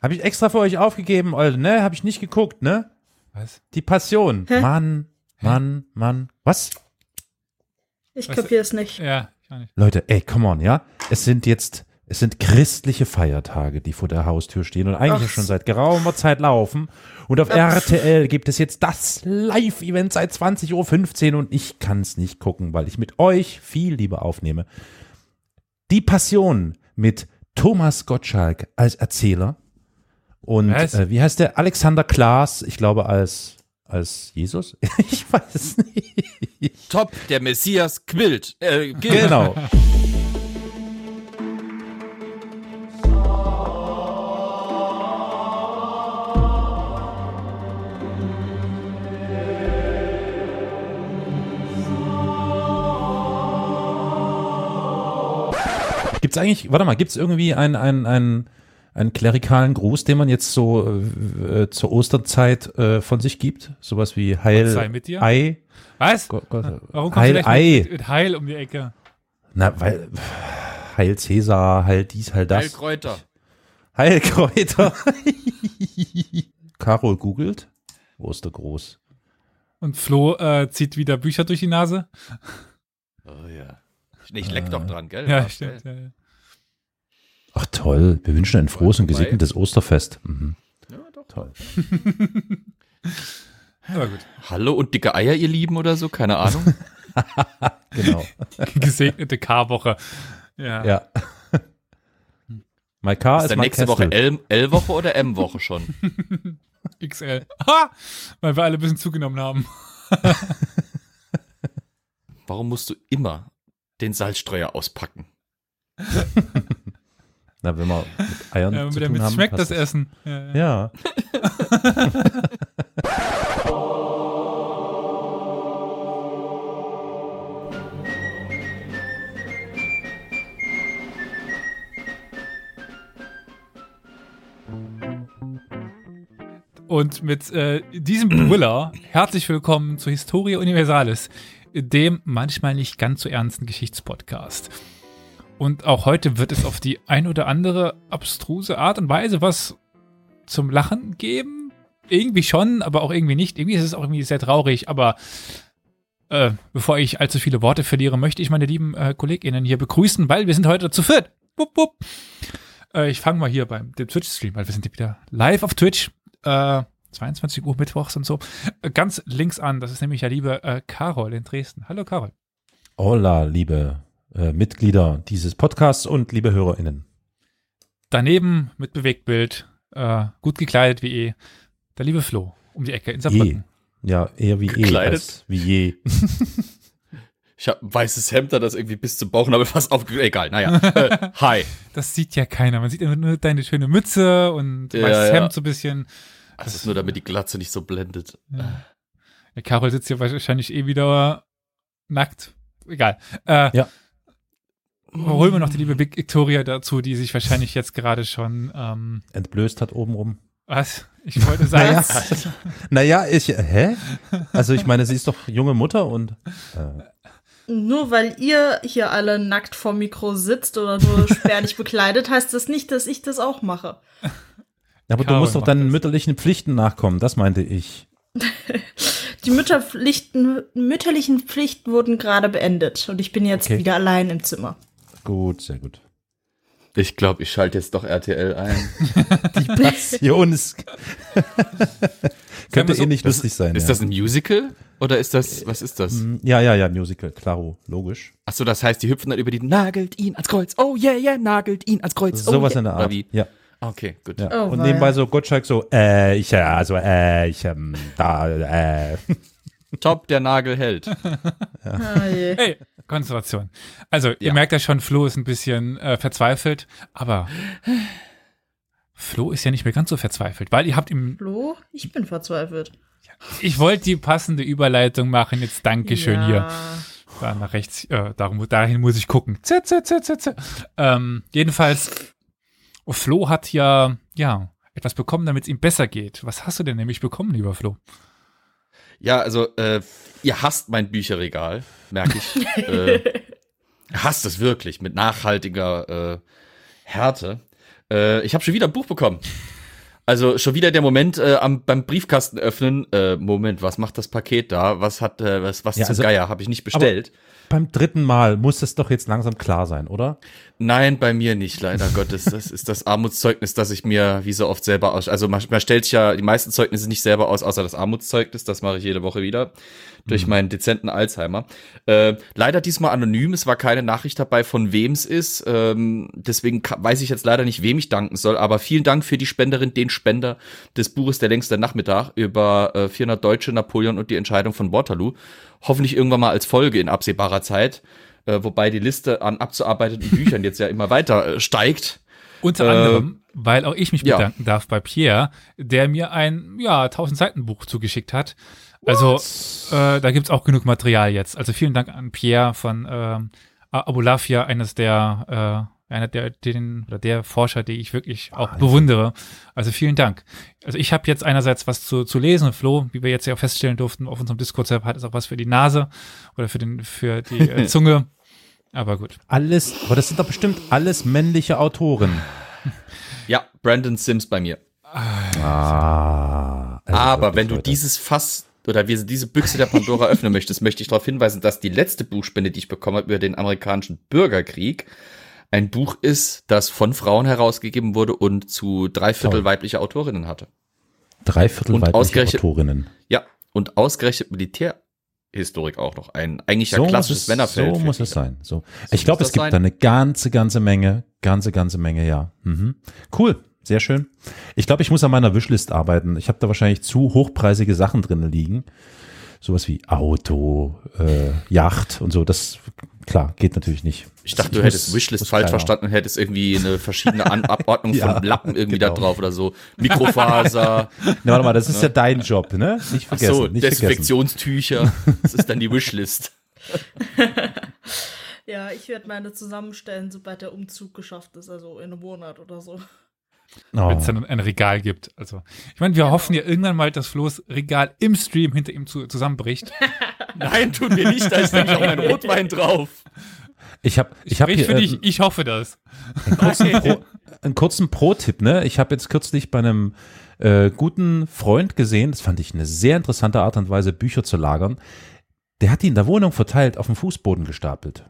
Habe ich extra für euch aufgegeben, Alter, ne? Habe ich nicht geguckt, ne? Was? Die Passion. Hä? Mann, Mann, Mann. Was? Ich kapiere es nicht. Ja, ich auch nicht. Leute, ey, come on, ja? Es sind jetzt, es sind christliche Feiertage, die vor der Haustür stehen und eigentlich Ach. schon seit geraumer Zeit laufen. Und auf Ach. RTL gibt es jetzt das Live-Event seit 20.15 Uhr und ich kann es nicht gucken, weil ich mit euch viel lieber aufnehme. Die Passion mit Thomas Gottschalk als Erzähler und äh, wie heißt der? Alexander Klaas, ich glaube als, als Jesus? ich weiß es nicht. Top, der Messias quillt. Äh, gilt. Genau. Gibt's eigentlich, warte mal, gibt's irgendwie einen, einen, einen, einen klerikalen Gruß, den man jetzt so äh, äh, zur Osterzeit äh, von sich gibt? Sowas wie Heil Gott sei mit dir? Ei. Was? Gott, Gott, Warum kommt Heil vielleicht Ei. mit, mit Heil um die Ecke? Na, weil Heil Cäsar, Heil dies, Heil das. Heilkräuter. Heilkräuter. Carol googelt. Ostergruß. Und Flo äh, zieht wieder Bücher durch die Nase. Oh ja. Ich leck doch dran, gell? Ja, stimmt. Ja, ja. Ach toll, wir wünschen ein frohes und gesegnetes Osterfest. Mhm. Ja, doch. Toll. Aber gut. Hallo und dicke Eier, ihr Lieben, oder so? Keine Ahnung. Genau. Gesegnete K-Woche. Ja. ja. My car Ist is dann nächste. Woche L-Woche oder M-Woche schon? XL. Ha! Weil wir alle ein bisschen zugenommen haben. Warum musst du immer den Salzstreuer auspacken? Na, wenn wir mit Eiern Ja, zu tun haben, schmeckt passt das Essen. Ja, ja. Ja. Und mit äh, diesem Brüller herzlich willkommen zu Historia Universalis, dem manchmal nicht ganz so ernsten Geschichtspodcast. Und auch heute wird es auf die ein oder andere abstruse Art und Weise was zum Lachen geben. Irgendwie schon, aber auch irgendwie nicht. Irgendwie ist es auch irgendwie sehr traurig, aber äh, bevor ich allzu viele Worte verliere, möchte ich meine lieben äh, KollegInnen hier begrüßen, weil wir sind heute zu viert. Wupp, wupp. Äh, ich fange mal hier beim Twitch-Stream, weil wir sind wieder live auf Twitch. Äh, 22 Uhr mittwochs und so. Äh, ganz links an, das ist nämlich ja liebe äh, Carol in Dresden. Hallo Carol. Hola, liebe äh, Mitglieder dieses Podcasts und liebe HörerInnen. Daneben mit Bewegtbild, äh, gut gekleidet wie eh, der liebe Flo um die Ecke in Saarbrücken. Ja, eher wie eh Gekleidet? als wie je. Ich habe ein weißes Hemd, da das irgendwie bis zum Bauchnabel fast auf. Egal, naja. Äh, hi. Das sieht ja keiner. Man sieht immer nur deine schöne Mütze und Ja, weißes ja. Hemd so ein bisschen. Das ist nur, damit die Glatze nicht so blendet. Ja. Ja, Carol sitzt hier wahrscheinlich eh wieder nackt. Egal. Äh, Ja. Holen wir noch die liebe Victoria dazu, die sich wahrscheinlich jetzt gerade schon, ähm, Entblößt hat obenrum. was? Ich wollte sagen, Naja, naja ich, hä? Also ich meine, sie ist doch junge Mutter und äh, Nur weil ihr hier alle nackt vorm Mikro sitzt oder nur spärlich bekleidet, heißt das nicht, dass ich das auch mache. aber du Carol musst doch deinen das. mütterlichen Pflichten nachkommen, das meinte ich. Die Mütterpflichten, mütterlichen Pflichten wurden gerade beendet und ich bin jetzt Okay. wieder allein im Zimmer. Gut, sehr gut. Ich glaube, ich schalte jetzt doch RTL ein. Die Passion ist könnte so- eh nicht lustig sein. Ist ja. das ein Musical? Oder ist das, was ist das? Mm, Ja, ja, ja, Musical, klaro, logisch. Achso, das heißt, die hüpfen dann über die, nagelt ihn ans Kreuz. Oh yeah, yeah, nagelt ihn ans Kreuz. Oh, Sowas yeah. in der Art. Ja, Okay, gut. ja. Oh, Und nebenbei so Gottschalk so, äh, ich, ja, also, äh, ich, ähm, da, äh. Top, der Nagel hält. Ah, je. hey, Konzentration. Also, ihr Ja. merkt ja schon, Flo ist ein bisschen äh, verzweifelt, aber Flo ist ja nicht mehr ganz so verzweifelt, weil ihr habt ihm, Flo, ich bin verzweifelt. ich wollte die passende Überleitung machen, jetzt Dankeschön ja. hier. Da nach rechts, äh, darum, dahin muss ich gucken. Z, z, z, z, z. Ähm, jedenfalls, Flo hat ja, ja, etwas bekommen, damit es ihm besser geht. Was hast du denn nämlich bekommen, lieber Flo? Ja, also, äh, ihr hasst mein Bücherregal, merke ich. äh, ihr hasst es wirklich mit nachhaltiger äh, Härte. Äh, ich habe schon wieder ein Buch bekommen. Also schon wieder der Moment äh, am, beim Briefkasten öffnen. Äh, Moment, was macht das Paket da? Was hat äh, was was Ja, zum also- Geier? Habe ich nicht bestellt? Beim dritten Mal muss es doch jetzt langsam klar sein, oder? Nein, bei mir nicht, leider Gottes. Das ist das Armutszeugnis, das ich mir wie so oft selber aus. Also man, man stellt sich ja die meisten Zeugnisse nicht selber aus, außer das Armutszeugnis. Das mache ich jede Woche wieder durch meinen dezenten Alzheimer. Äh, leider diesmal anonym. Es war keine Nachricht dabei, von wem es ist. Ähm, deswegen weiß ich jetzt leider nicht, wem ich danken soll. Aber vielen Dank für die Spenderin, den Spender des Buches Der längste Nachmittag über äh, 400 Deutsche, Napoleon und die Entscheidung von Waterloo. Hoffentlich irgendwann mal als Folge in absehbarer Zeit. Äh, wobei die Liste an abzuarbeiteten Büchern jetzt ja immer weiter äh, steigt. Unter Äh, anderem, weil auch ich mich ja. bedanken darf bei Pierre, der mir ein, ja, 1000 Seiten Buch zugeschickt hat. Also, äh, da gibt's auch genug Material jetzt. Also vielen Dank an Pierre von ähm, Abulafia, eines der, äh, einer der, den, oder der Forscher, die ich wirklich auch bewundere. Also vielen Dank. Also ich habe jetzt einerseits was zu, zu lesen. Flo, wie wir jetzt ja feststellen durften auf unserem Discord-Server, hat es auch was für die Nase oder für den, für die äh, Zunge. Aber gut. Alles, aber das sind doch bestimmt alles männliche Autoren. Ja, Brandon Sims bei mir. Ah. also Aber wenn du Leute. dieses Fass oder wie diese Büchse der Pandora öffnen möchtest, möchte ich darauf hinweisen, dass die letzte Buchspende, die ich bekommen habe über den amerikanischen Bürgerkrieg, ein Buch ist, das von Frauen herausgegeben wurde und zu drei Viertel weibliche Autorinnen hatte. drei Viertel und weibliche ausgerechnet- Autorinnen. Ja, und ausgerechnet Militärhistorik auch noch. Ein eigentlich ja So muss klassisches es, Männerfeld. so muss es sein. So. So ich glaube, es gibt sein. da eine ganze, ganze Menge, ganze, ganze Menge, ja. Mhm. Cool, sehr schön. Ich glaube, ich muss an meiner Wishlist arbeiten. Ich habe da wahrscheinlich zu hochpreisige Sachen drin liegen. Sowas wie Auto, äh, Yacht und so. Das, klar, geht natürlich nicht. Ich dachte, Ich du hättest muss- Wishlist muss falsch verstanden und hättest irgendwie eine verschiedene An Abordnung Ja, von Lappen irgendwie da genau. drauf oder so. Mikrofaser, Na, warte mal, das ist ja dein Job, ne? Nicht ach vergessen, so, nicht vergessen. Desinfektionstücher. Das ist dann die Wishlist. Ja, ich werde meine zusammenstellen, sobald der Umzug geschafft ist, also in einem Monat oder so. Oh. wenn es dann ein Regal gibt. Also, ich meine, wir hoffen ja irgendwann mal, dass Flo's Regal im Stream hinter ihm zu, zusammenbricht. Nein, tun wir nicht, da ist nämlich auch mein Rotwein drauf. Ich habe ich hab hier für äh, dich, ich hoffe das. Pro, einen kurzen Pro-Tipp, ne? Ich habe jetzt kürzlich bei einem äh, guten Freund gesehen, das fand ich eine sehr interessante Art und Weise, Bücher zu lagern. Der hat die in der Wohnung verteilt, auf dem Fußboden gestapelt.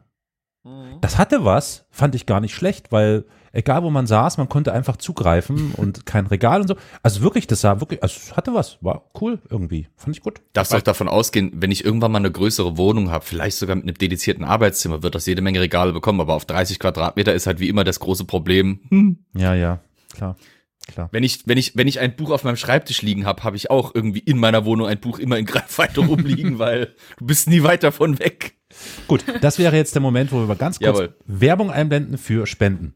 Das hatte was, fand ich gar nicht schlecht, weil egal wo man saß, man konnte einfach zugreifen und kein Regal und so. Also wirklich, das sah wirklich, also es hatte was, war cool irgendwie, fand ich gut. Darfst auch davon ausgehen, wenn ich irgendwann mal eine größere Wohnung habe, vielleicht sogar mit einem dedizierten Arbeitszimmer, wird das jede Menge Regale bekommen, aber auf 30 Quadratmeter ist halt wie immer das große Problem. Ja, ja, klar, klar. Wenn ich, wenn ich, wenn ich ein Buch auf meinem Schreibtisch liegen habe, habe ich auch irgendwie in meiner Wohnung ein Buch immer in Greifweite rumliegen, weil du bist nie weit davon weg. Gut, das wäre jetzt der Moment, wo wir ganz kurz Jawohl. Werbung einblenden für Spenden.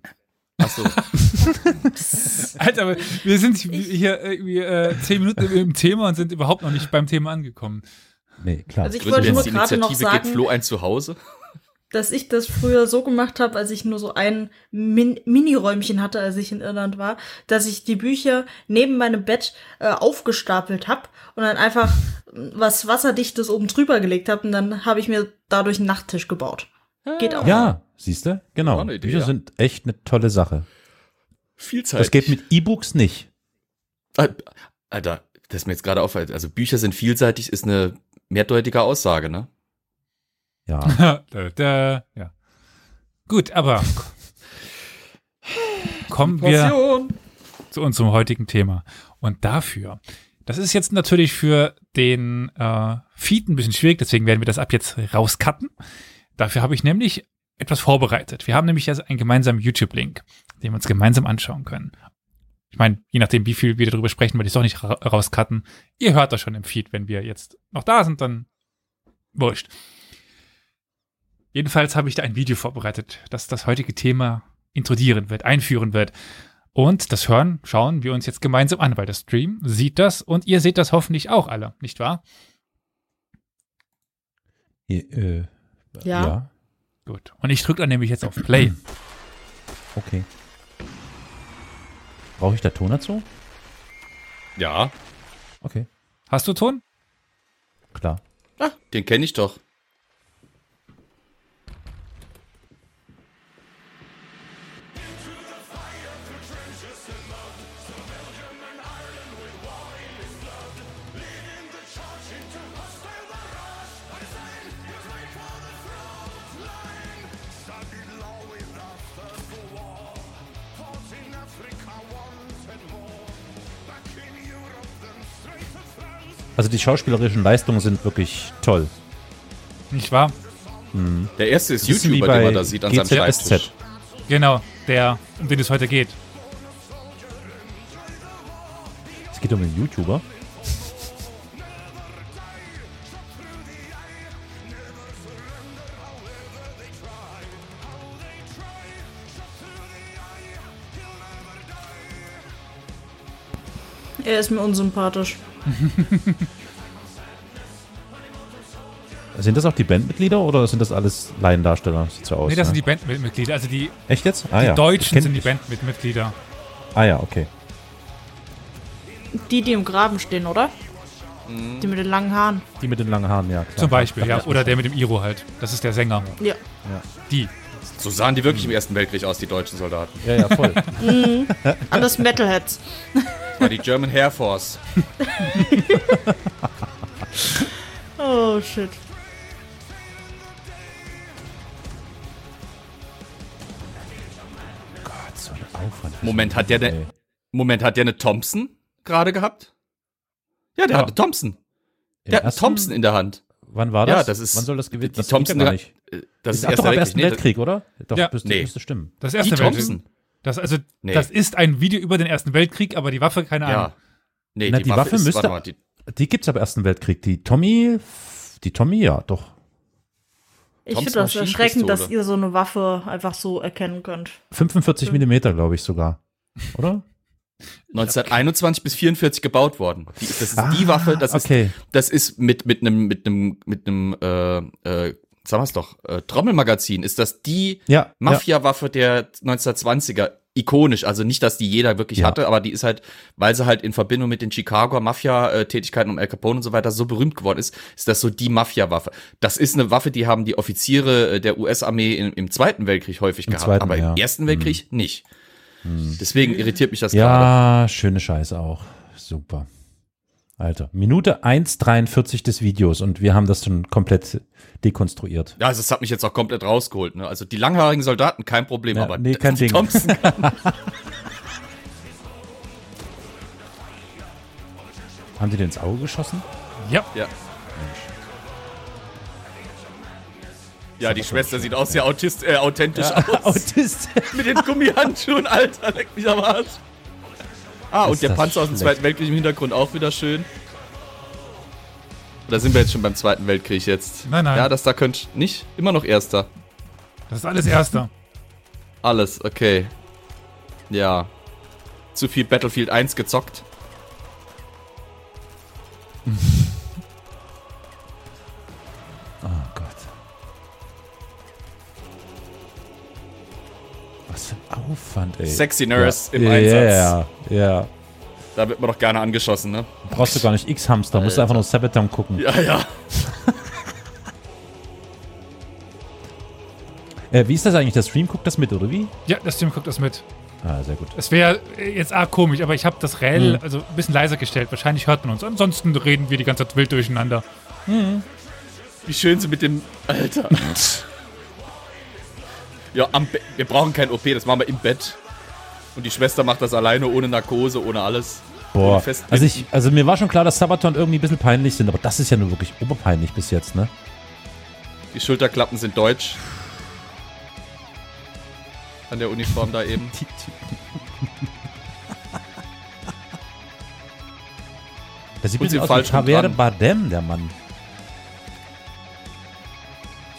Ach so. Alter, aber wir sind hier irgendwie äh, zehn Minuten im Thema und sind überhaupt noch nicht beim Thema angekommen. Nee, klar. Also ich wollte nur jetzt die gerade noch sagen, Flo ein Zuhause? dass ich das früher so gemacht habe, als ich nur so ein Min Mini-Räumchen hatte, als ich in Irland war, dass ich die Bücher neben meinem Bett äh, aufgestapelt habe und dann einfach was Wasserdichtes oben drüber gelegt habe und dann habe ich mir dadurch einen Nachttisch gebaut. Geht auch. Ja, siehst du? Genau. Idee, Bücher ja. sind echt eine tolle Sache. Viel Zeit. Das geht mit E-Books nicht. Alter, das ist mir jetzt gerade auffällt. Also Bücher sind vielseitig, ist eine mehrdeutige Aussage, ne? Ja. da, da, ja. Gut, aber kommen wir zu unserem heutigen Thema. Und dafür, das ist jetzt natürlich für den äh, Feed ein bisschen schwierig, deswegen werden wir das ab jetzt rauscutten. Dafür habe ich nämlich etwas vorbereitet. Wir haben nämlich jetzt einen gemeinsamen YouTube-Link, den wir uns gemeinsam anschauen können. Ich meine, je nachdem, wie viel wir darüber sprechen, werde ich es doch nicht ra rauscutten. Ihr hört das schon im Feed, wenn wir jetzt noch da sind, dann wurscht. Jedenfalls habe ich da ein Video vorbereitet, das das heutige Thema introduzieren wird, einführen wird. Und das Hören schauen wir uns jetzt gemeinsam an, weil der Stream sieht das und ihr seht das hoffentlich auch alle, nicht wahr? Hier, äh, Ja. ja. Gut. Und ich drücke dann nämlich jetzt auf Play. Okay. Brauche ich da Ton dazu? Ja, Okay, Hast du Ton? klar. den kenne ich doch. Also die schauspielerischen Leistungen sind wirklich toll. Nicht wahr? Der erste ist Bisschen YouTuber, den man da sieht an seinem GZSZ. Schreibtisch. Genau, der, um den es heute geht. Es geht um einen YouTuber. Er ist mir unsympathisch. Sind das auch die Bandmitglieder oder sind das alles Laiendarsteller? Sieht so aus. nee, das ne? sind die Bandmitglieder. Also die, Echt jetzt? Ah, die ja. Deutschen sind die Bandmitglieder. Ah ja, okay. Die, die im Graben stehen, oder? Die mit den langen Haaren. Die mit den langen Haaren, ja. Klar. Zum Beispiel, ja. Oder der mit dem Iro halt. Das ist der Sänger. Ja. Die. So sahen die wirklich im Ersten Weltkrieg aus, die deutschen Soldaten. Ja, ja, voll. Alles Metalheads. War die German Air Force. Oh, shit. Gott, so ein Aufwand. Moment, hat der eine, Moment, hat der eine Thompson gerade gehabt? Ja, der Ja. hat eine Thompson. Der hat eine Thompson in der Hand. Wann war das? Ja, das ist- Wann soll das gewesen die Das Thompson gar nicht. Äh, Das ist Ach, doch, Erster am Ersten Nee, Weltkrieg, oder? Doch, Ja. müsste, Nee. müsste stimmen. Das Die erste Weltkrieg. Thompson. Das, also, Nee. das ist ein Video über den Ersten Weltkrieg, aber die Waffe, keine Ahnung. Ja. Nee, Na, die, die Waffe, Waffe ist, müsste- mal, die, Die gibt's am Ersten Weltkrieg. Die Tommy, die Tommy, ja, doch. Ich finde das erschreckend, dass ihr so eine Waffe einfach so erkennen könnt. 45 Millimeter, glaube ich sogar. Oder? 1921 bis 44 gebaut worden. Die, das ist die Waffe, das Ah, okay. ist, das ist mit, mit einem, mit einem, mit einem, äh, äh, sagen wir's doch, äh, Trommelmagazin, ist das die Ja, ja. Mafia-Waffe der 1920er. Ikonisch, also nicht, dass die jeder wirklich Ja. hatte, aber die ist halt, weil sie halt in Verbindung mit den Chicagoer Mafia-Tätigkeiten um Al Capone und so weiter so berühmt geworden ist, ist das so die Mafia-Waffe. Das ist eine Waffe, die haben die Offiziere äh, der US-Armee im, im Zweiten Weltkrieg häufig Im gehabt, Zweiten, aber ja. im Ersten Weltkrieg nicht. Deswegen irritiert mich das gerade. Ja, schöne Scheiße auch. Super. Alter, Minute 1,43 des Videos und wir haben das schon komplett dekonstruiert. Ja, also das hat mich jetzt auch komplett rausgeholt. Ne? Also die langhaarigen Soldaten, kein Problem, Ja, aber nee, kein die Ding. Thompson, Haben die den ins Auge geschossen? Ja. ja. Ja, die Schwester sieht auch sehr autist, äh, authentisch aus. Autist. Mit den Gummihandschuhen, Alter, leck mich am Arsch. Ah, und der Panzer aus dem. Zweiten Weltkrieg im Hintergrund auch wieder schön. Oder sind wir jetzt schon beim Zweiten Weltkrieg jetzt? Nein, nein. Ja, das da könnte nicht. Immer noch Erster. Das ist alles Erster. Alles, okay. Ja. Zu viel Battlefield 1 gezockt. Aufwand, ey. Sexy Nurse ja. im Einsatz. Ja, ja. Da wird man doch gerne angeschossen, ne? Brauchst du gar nicht X-Hamster, musst du einfach nur Sabaton gucken. Ja, ja. Äh, wie ist das eigentlich? Der Stream guckt das mit, oder wie? Ja, das Team guckt das mit. Ah, sehr gut. Es wäre jetzt arg komisch, aber ich habe das Rell Mhm. also ein bisschen leiser gestellt. Wahrscheinlich hört man uns. Ansonsten reden wir die ganze Zeit wild durcheinander. Wie schön sie mit dem. Alter. ja, wir brauchen kein OP, das machen wir im Bett. Und die Schwester macht das alleine, ohne Narkose, ohne alles. Boah, Ohne also, ich, also mir war schon klar, dass Sabaton irgendwie ein bisschen peinlich sind, aber das ist ja nur wirklich oberpeinlich bis jetzt, ne? Die Schulterklappen sind deutsch. An der Uniform da eben. Das sieht ein bisschen sie aus wie Javier. Bardem, der Mann.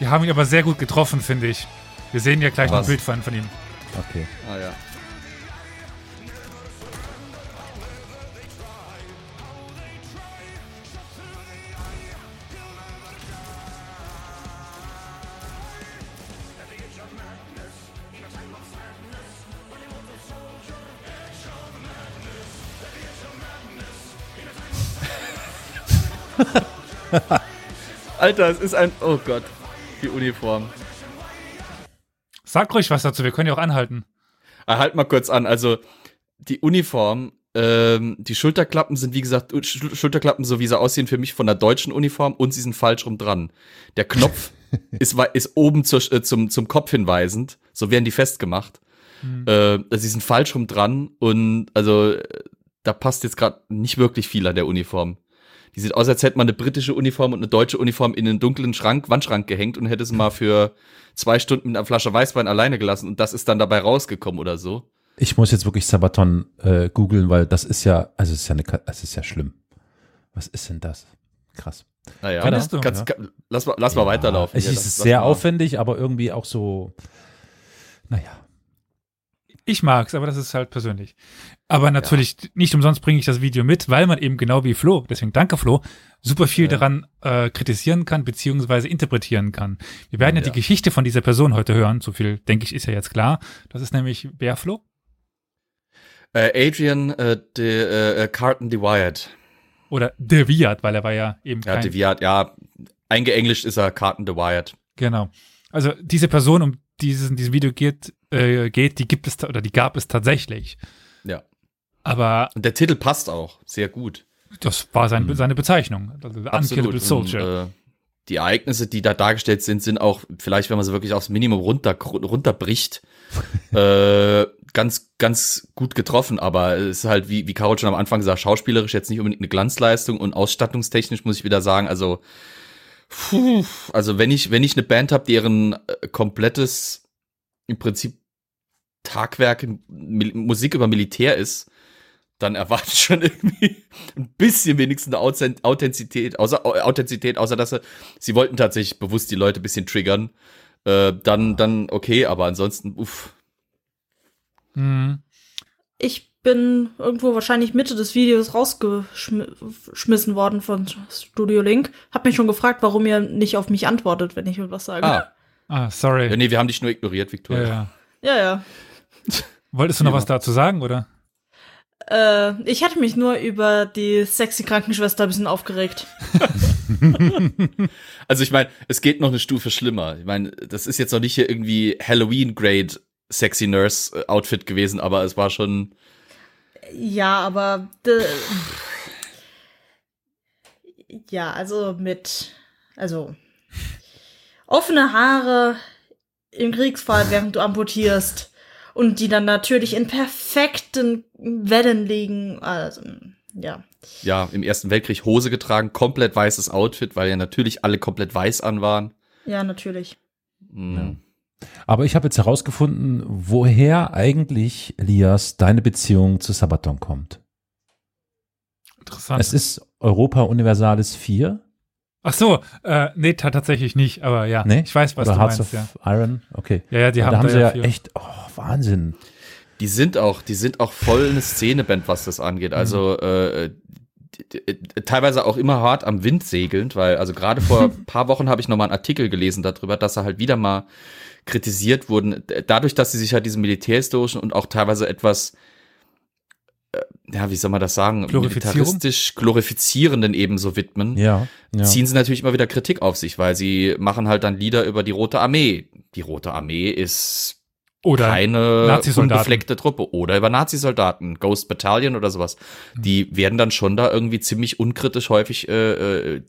Die haben ihn aber sehr gut getroffen, finde ich. Wir sehen ja gleich noch ein Was? Bild von, von ihm. Okay. Ah ja. Alter, es ist ein. Oh Gott. Die Uniform. Sag ruhig was dazu, wir können ja auch anhalten. Ah, Halt mal kurz an. Also, die Uniform, ähm, die Schulterklappen sind, wie gesagt, Sch Schulterklappen, so wie sie aussehen, für mich von der deutschen Uniform und sie sind falsch rum dran. Der Knopf ist, ist oben zur, äh, zum, zum Kopf hinweisend. So werden die festgemacht. Äh, also sie sind falsch rum dran und also da passt jetzt gerade nicht wirklich viel an der Uniform. Die sieht aus, als hätte man eine britische Uniform und eine deutsche Uniform in einen dunklen Schrank, Wandschrank gehängt und hätte es mal für zwei Stunden mit einer Flasche Weißwein alleine gelassen und das ist dann dabei rausgekommen oder so. Ich muss jetzt wirklich Sabaton äh, googeln, weil das ist ja, also es ist ja eine, es ist ja schlimm. Was ist denn das? Krass. Naja, Findest du? kannst, kann, lass mal, lass mal weiterlaufen. Es ist Lass- lass sehr aufwendig, aber irgendwie auch so, naja. Ich mag's, aber das ist halt persönlich. Aber natürlich, nicht umsonst bringe ich das Video mit, weil man eben genau wie Flo, deswegen danke Flo, super viel Ja. daran äh, kritisieren kann, beziehungsweise interpretieren kann. Wir werden ja, Ja. die Geschichte von dieser Person heute hören, so viel, denke ich, ist ja jetzt klar. Das ist nämlich wer, Flo? Äh, Adrian äh, de, äh, Carton DeWyatt. Oder De Viat, weil er war ja eben Ja, kein, DeWyatt, ja, eingeenglischt ist er Carton DeWyatt. Genau. Also diese Person, um die es in diesem Video geht, äh, geht, die gibt es oder die gab es tatsächlich. Ja. Aber Und der Titel passt auch sehr gut. das war sein, Mhm. seine Bezeichnung. Also The Unkillable Soldier. Und, äh, die Ereignisse, die da dargestellt sind, sind auch, vielleicht, wenn man sie wirklich aufs Minimum runter, runterbricht, äh, ganz, ganz gut getroffen. Aber es ist halt, wie, wie Carol schon am Anfang gesagt, schauspielerisch jetzt nicht unbedingt eine Glanzleistung und ausstattungstechnisch muss ich wieder sagen, also, puh, also wenn ich, wenn ich eine Band habe, deren äh, komplettes, im Prinzip Tagwerk Mil Musik über Militär ist, dann erwarte ich schon irgendwie ein bisschen wenigstens eine Authent- Authentizität, außer Authentizität, außer dass sie, sie wollten tatsächlich bewusst die Leute ein bisschen triggern. Äh, dann, dann okay, aber ansonsten, uff. Mhm. Ich bin irgendwo wahrscheinlich Mitte des Videos rausgeschmissen worden von Studio Link. Hab mich schon gefragt, warum ihr nicht auf mich antwortet, wenn ich irgendwas sage. Ah, Ah, sorry. ja, nee, wir haben dich nur ignoriert, ja, Victoria. ja. Ja, ja. Wolltest du noch Ja. was dazu sagen, oder? Äh, ich hatte mich nur über die sexy Krankenschwester ein bisschen aufgeregt. Also ich meine, es geht noch eine Stufe schlimmer. Ich meine, das ist jetzt noch nicht hier irgendwie Halloween-Grade Sexy Nurse Outfit gewesen, aber es war schon, Ja, aber ja, also mit also offene Haare im Kriegsfall, während du amputierst und die dann natürlich in perfekten Wellen liegen. Also ja, ja, im Ersten Weltkrieg Hose getragen, komplett weißes Outfit, weil ja natürlich alle komplett weiß an waren. ja natürlich. Mhm. Aber ich habe jetzt herausgefunden, woher eigentlich, Elias, deine Beziehung zu Sabaton kommt. Interessant. Es ist Europa Universalis 4, Ach so, äh, nee, ta- tatsächlich nicht, aber ja. ne? Ich weiß, was Oder du Hearts meinst, of ja. Iron, okay. Ja, ja, die haben da haben da sie ja viel- echt, oh, Wahnsinn. Die sind auch, die sind auch voll eine Szeneband, was das angeht. Also äh, teilweise auch immer hart am Wind segelnd, weil also gerade vor ein paar Wochen habe ich noch mal einen Artikel gelesen darüber, dass er halt wieder mal kritisiert wurden, dadurch, dass sie sich halt diesem militärhistorischen und auch teilweise etwas äh, ja, wie soll man das sagen, militaristisch glorifizierenden ebenso widmen, Ja, ja. ziehen sie natürlich immer wieder Kritik auf sich, weil sie machen halt dann Lieder über die Rote Armee. Die Rote Armee ist Oder keine unbefleckte Truppe oder über Nazisoldaten, Ghost Battalion oder sowas. Die werden dann schon da irgendwie ziemlich unkritisch häufig äh, äh,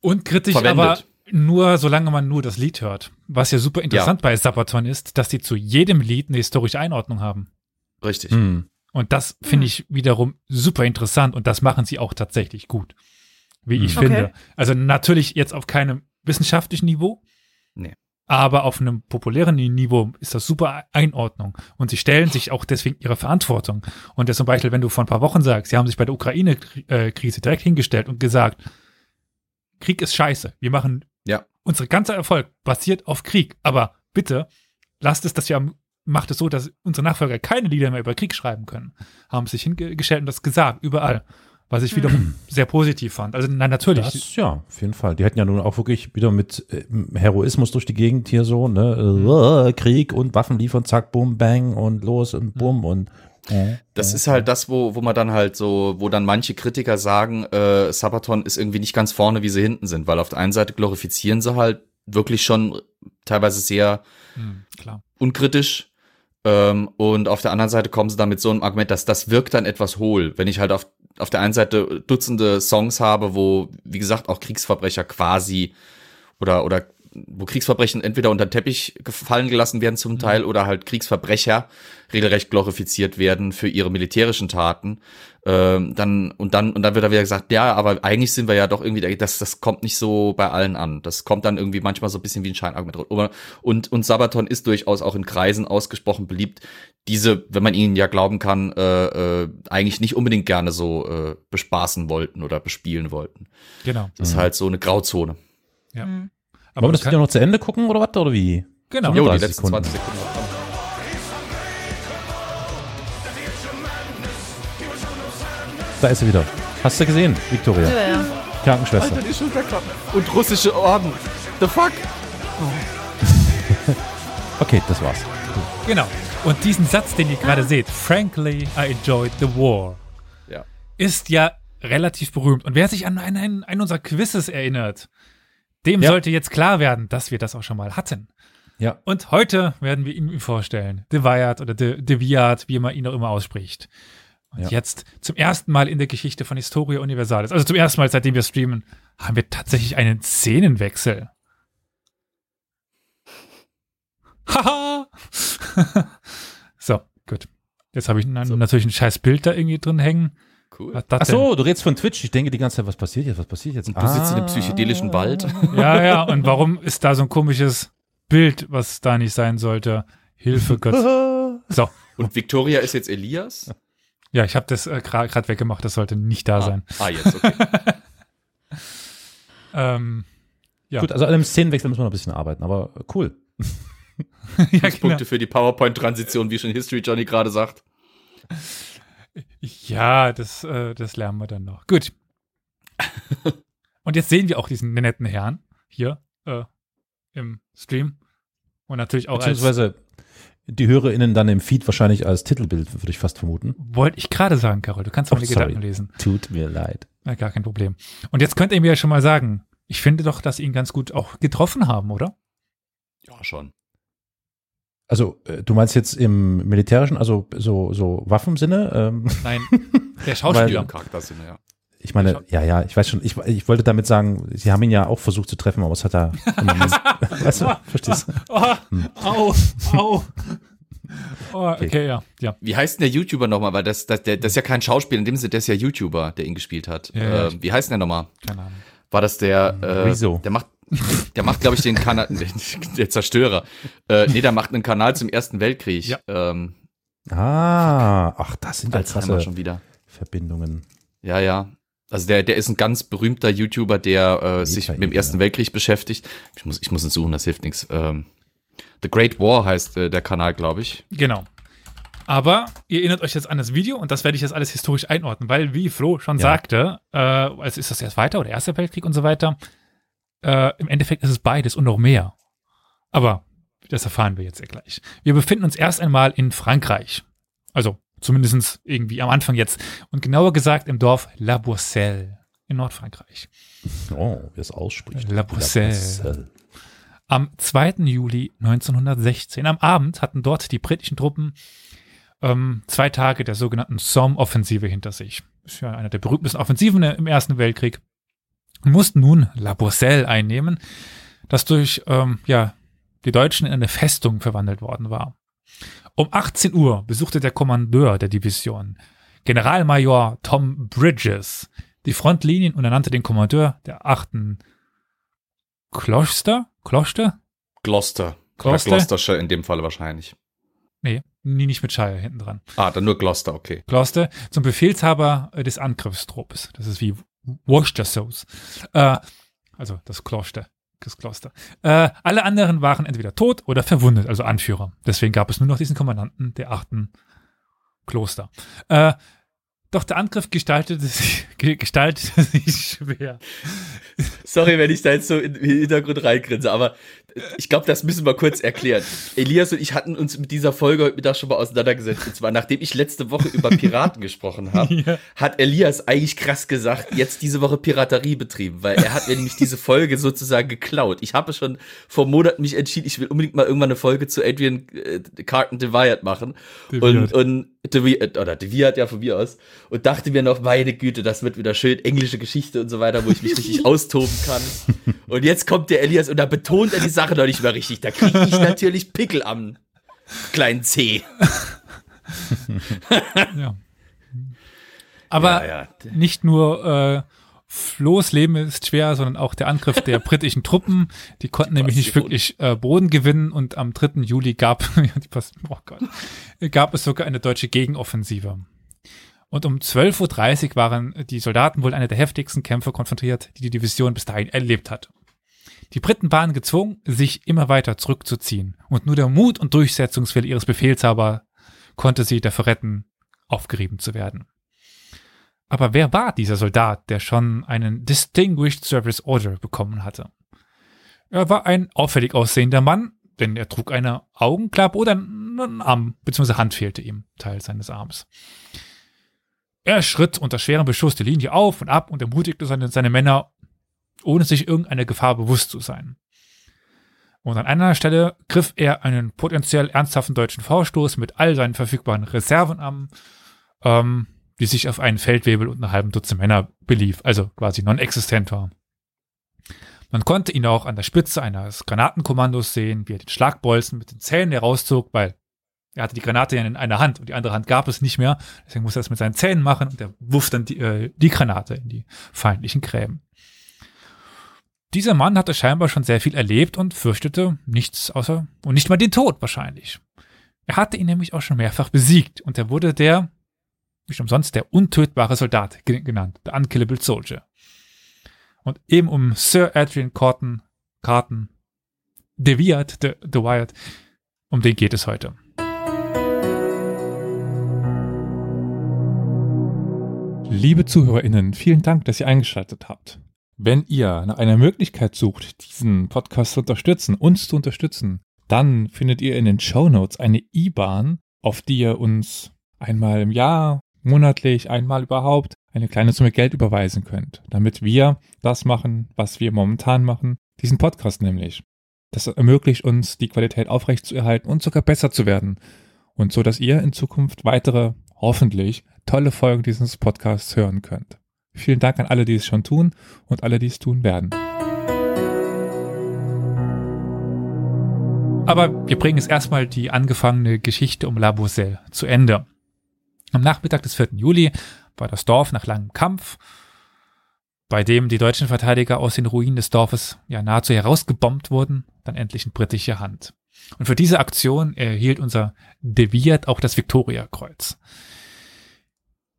Und kritisch, verwendet. aber nur, solange man nur das Lied hört. Was ja super interessant bei Sabaton ist, dass die zu jedem Lied eine historische Einordnung haben. richtig. Hm. Und das finde ich wiederum super interessant und das machen sie auch tatsächlich gut. Wie ich Okay. finde. Also natürlich jetzt auf keinem wissenschaftlichen Niveau. Nee. Aber auf einem populären Niveau ist das super Einordnung. Und sie stellen sich auch deswegen ihre Verantwortung. Und das zum Beispiel, wenn du vor ein paar Wochen sagst, sie haben sich bei der Ukraine-Krise direkt hingestellt und gesagt, Krieg ist scheiße. Wir machen, Ja. unser ganzer Erfolg basiert auf Krieg. Aber bitte, lasst es, dass wir macht es so, dass unsere Nachfolger keine Lieder mehr über Krieg schreiben können. Haben sich hingestellt und das gesagt, überall. Was ich wiederum sehr positiv fand. Also, nein, natürlich. Das, ja, auf jeden Fall. Die hätten ja nun auch wirklich wieder mit äh, Heroismus durch die Gegend hier so, ne? Äh, Krieg und Waffen liefern, zack, bum, bang und los und bumm und Das ist halt das, wo, wo man dann halt so, wo dann manche Kritiker sagen, äh, Sabaton ist irgendwie nicht ganz vorne, wie sie hinten sind, weil auf der einen Seite glorifizieren sie halt wirklich schon teilweise sehr Hm, klar. unkritisch. Ähm, und auf der anderen Seite kommen sie dann mit so einem Argument, dass das wirkt dann etwas hohl. Wenn ich halt auf, auf der einen Seite Dutzende Songs habe, wo, wie gesagt, auch Kriegsverbrecher quasi oder, oder wo Kriegsverbrechen entweder unter den Teppich gefallen gelassen werden zum Teil oder halt Kriegsverbrecher regelrecht glorifiziert werden für ihre militärischen Taten. Ähm, dann und dann und dann wird da wieder gesagt, ja, aber eigentlich sind wir ja doch irgendwie, das das kommt nicht so bei allen an. Das kommt dann irgendwie manchmal so ein bisschen wie ein Scheinargument. Und und Sabaton ist durchaus auch in Kreisen ausgesprochen beliebt, diese, wenn man ihnen ja glauben kann, äh, äh, eigentlich nicht unbedingt gerne so äh, bespaßen wollten oder bespielen wollten. Genau. Das ist halt so eine Grauzone. Ja. Mhm. Aber Wollen wir das Video noch zu Ende gucken oder was? Oder wie? Genau. Jo, die 30 letzten Sekunden. 20 Sekunden. Da ist sie wieder. Hast du gesehen, Victoria? Ja, ja. Krankenschwester. die Schulterklappen. Und russische Orden. The fuck? Okay, das war's. Genau. Und diesen Satz, den ihr gerade seht, frankly, I enjoyed the war, Ja. ist ja relativ berühmt. Und wer sich an einen, einen unserer Quizzes erinnert, dem Ja. sollte jetzt klar werden, dass wir das auch schon mal hatten. Ja. Und heute werden wir ihn vorstellen. De Wyatt oder De, De Viat, wie man ihn auch immer ausspricht. Und Ja. jetzt zum ersten Mal in der Geschichte von Historia Universalis, also zum ersten Mal, seitdem wir streamen, haben wir tatsächlich einen Szenenwechsel. Haha! so, gut. Jetzt habe ich So. natürlich ein scheiß Bild da irgendwie drin hängen. Cool. Was Ach so, du redest von Twitch. Ich denke die ganze Zeit, was passiert jetzt? Was passiert jetzt? Und du sitzt in einem psychedelischen Wald. Ja, ja, und warum ist da so ein komisches Bild, was da nicht sein sollte? Hilfe Gott. So, Und Victoria ist jetzt Elias? ja, ich habe das äh, gerade weggemacht, das sollte nicht da sein. Ah, jetzt, okay. Ähm, ja, Gut, also an einem Szenenwechsel müssen wir noch ein bisschen arbeiten, aber cool. ja, genau. Punkte für die PowerPoint-Transition, wie schon History Johnny gerade sagt. Ja, das, äh, das lernen wir dann noch. Gut. Und jetzt sehen wir auch diesen netten Herrn hier äh, im Stream. Und natürlich auch als, Beziehungsweise die HörerInnen dann im Feed wahrscheinlich als Titelbild, würde ich fast vermuten. wollte ich gerade sagen, Carol, du kannst Oh, meine sorry. Gedanken lesen. Tut mir leid. Ja, gar kein Problem. Und jetzt könnt ihr mir ja schon mal sagen, ich finde doch, dass sie ihn ganz gut auch getroffen haben, oder? Ja, schon. Also, äh, du meinst jetzt im militärischen, also so, so Waffensinne? Ähm, Nein, der Schauspieler. im Charaktersinne, ja. ich meine, ja, ja, ich weiß schon, ich, ich wollte damit sagen, sie haben ihn ja auch versucht zu treffen, aber es hat er weißt du, verstehst du? Oh, au, au. Oh, okay, ja, ja. Wie heißt denn der YouTuber nochmal? Weil das, das, der, das ist ja kein Schauspieler, in dem Sinne, der ist ja YouTuber, der ihn gespielt hat. Ja, ja, äh, wie heißt denn der nochmal? Keine Ahnung. War das der, äh, Rezo. der macht, der macht, glaube ich, den Kanal, der Zerstörer. Äh, nee, der macht einen Kanal zum Ersten Weltkrieg. Ja. Ähm, Ah, ach, das sind ja krasse schon wieder. Verbindungen. Ja, ja. Also der, der ist ein ganz berühmter YouTuber, der äh, sich mit dem. Ersten Weltkrieg beschäftigt. Ich muss, ich muss ihn suchen, das hilft nichts. Ähm, The Great War heißt äh, der Kanal, glaube ich. Genau. Aber ihr erinnert euch jetzt an das Video und das werde ich jetzt alles historisch einordnen, weil, wie Flo schon Ja. sagte, äh, also ist das erst weiter oder Erster Weltkrieg und so weiter. Äh, Im Endeffekt ist es beides und noch mehr. Aber das erfahren wir jetzt ja gleich. Wir befinden uns erst einmal in Frankreich. Also zumindest irgendwie am Anfang jetzt. Und genauer gesagt im Dorf La Boisselle in Nordfrankreich. Oh, wie es ausspricht. La Bruxelles. Bruxelles. Am 2. Juli 1916, am Abend, hatten dort die britischen Truppen ähm, zwei Tage der sogenannten Somme-Offensive hinter sich. Ist ja eine der berühmtesten Offensiven im Ersten Weltkrieg. Und mussten nun La Boisselle einnehmen, das durch ähm, ja, die Deutschen in eine Festung verwandelt worden war. Um 18 Uhr besuchte der Kommandeur der Division, Generalmajor Tom Bridges, die Frontlinien und ernannte den Kommandeur der 8. Kloster? Kloster? Gloucester. Gloucester? Gloucestershire in dem Fall wahrscheinlich. Nee, nie nicht mit Shire hinten dran. Ah, dann nur Gloucester, okay. Gloucester zum Befehlshaber äh, des Angriffstrupps. Das ist wie Worcestershire. Äh, also das Kloster. Das Kloster. Äh, alle anderen waren entweder tot oder verwundet, also Anführer. Deswegen gab es nur noch diesen Kommandanten der achten Kloster. Äh, doch der Angriff gestaltete sich, ge- gestaltete sich schwer. Sorry, wenn ich da jetzt so in den Hintergrund reingrinse, aber ich glaube, das müssen wir kurz erklären. Elias und ich hatten uns mit dieser Folge heute Mittag schon mal auseinandergesetzt. Und zwar, nachdem ich letzte Woche über Piraten gesprochen habe, Ja. hat Elias eigentlich krass gesagt, jetzt diese Woche Piraterie betrieben, weil er hat mir nämlich diese Folge sozusagen geklaut. Ich habe schon vor Monaten mich entschieden, ich will unbedingt mal irgendwann eine Folge zu Adrian äh, Carton Deviat machen. De Und, und Deviat, oder Deviat ja von mir aus. Und dachte mir noch, meine Güte, das wird wieder schön englische Geschichte und so weiter, wo ich mich richtig austoben kann. Und jetzt kommt der Elias und da betont er die Sache noch nicht mehr richtig. Da kriege ich natürlich Pickel am kleinen C. Ja. Aber Ja, ja. nicht nur äh, Flohs Leben ist schwer, sondern auch der Angriff der britischen Truppen. Die konnten nämlich nicht wirklich äh, Boden gewinnen und am 3. Juli gab, die oh Gott, gab es sogar eine deutsche Gegenoffensive. Und um 12.30 Uhr waren die Soldaten wohl eine der heftigsten Kämpfe konfrontiert, die die Division bis dahin erlebt hat. Die Briten waren gezwungen, sich immer weiter zurückzuziehen. Und nur der Mut und Durchsetzungswille ihres Befehlshaber konnte sie dafür retten, aufgerieben zu werden. Aber wer war dieser Soldat, der schon einen Distinguished Service Order bekommen hatte? Er war ein auffällig aussehender Mann, denn er trug eine Augenklappe oder einen Arm, bzw. Hand fehlte ihm, Teil seines Arms. Er schritt unter schwerem Beschuss die Linie auf und ab und ermutigte seine, seine Männer, ohne sich irgendeiner Gefahr bewusst zu sein. Und an einer Stelle griff er einen potenziell ernsthaften deutschen Vorstoß mit all seinen verfügbaren Reserven an, ähm, die sich auf einen Feldwebel und einen halben Dutzend Männer belief, also quasi non-existent war. Man konnte ihn auch an der Spitze eines Granatenkommandos sehen, wie er den Schlagbolzen mit den Zähnen herauszog, weil er hatte die Granate ja in einer Hand und die andere Hand gab es nicht mehr. Deswegen musste er es mit seinen Zähnen machen und er wuff dann die, äh, die Granate in die feindlichen Gräben. Dieser Mann hatte scheinbar schon sehr viel erlebt und fürchtete nichts außer und nicht mal den Tod wahrscheinlich. Er hatte ihn nämlich auch schon mehrfach besiegt und er wurde der, nicht umsonst, der untötbare Soldat ge- genannt, der Unkillable Soldier. Und eben um Sir Adrian Corton, Carton, De Wiart, De, De Wyatt, um den geht es heute. Liebe ZuhörerInnen, vielen Dank, dass ihr eingeschaltet habt. Wenn ihr nach einer Möglichkeit sucht, diesen Podcast zu unterstützen, uns zu unterstützen, dann findet ihr in den Show Notes eine IBAN, auf die ihr uns einmal im Jahr, monatlich, einmal überhaupt eine kleine Summe Geld überweisen könnt, damit wir das machen, was wir momentan machen, diesen Podcast nämlich. Das ermöglicht uns, die Qualität aufrechtzuerhalten und sogar besser zu werden. Und so, dass ihr in Zukunft weitere, hoffentlich, tolle Folgen dieses Podcasts hören könnt. Vielen Dank an alle, die es schon tun und alle, die es tun werden. Aber wir bringen jetzt erstmal die angefangene Geschichte um La Boisselle zu Ende. Am Nachmittag des 4. Juli war das Dorf nach langem Kampf, bei dem die deutschen Verteidiger aus den Ruinen des Dorfes ja nahezu herausgebombt wurden, dann endlich in britische Hand. Und für diese Aktion erhielt unser De Wiart auch das Viktoriakreuz.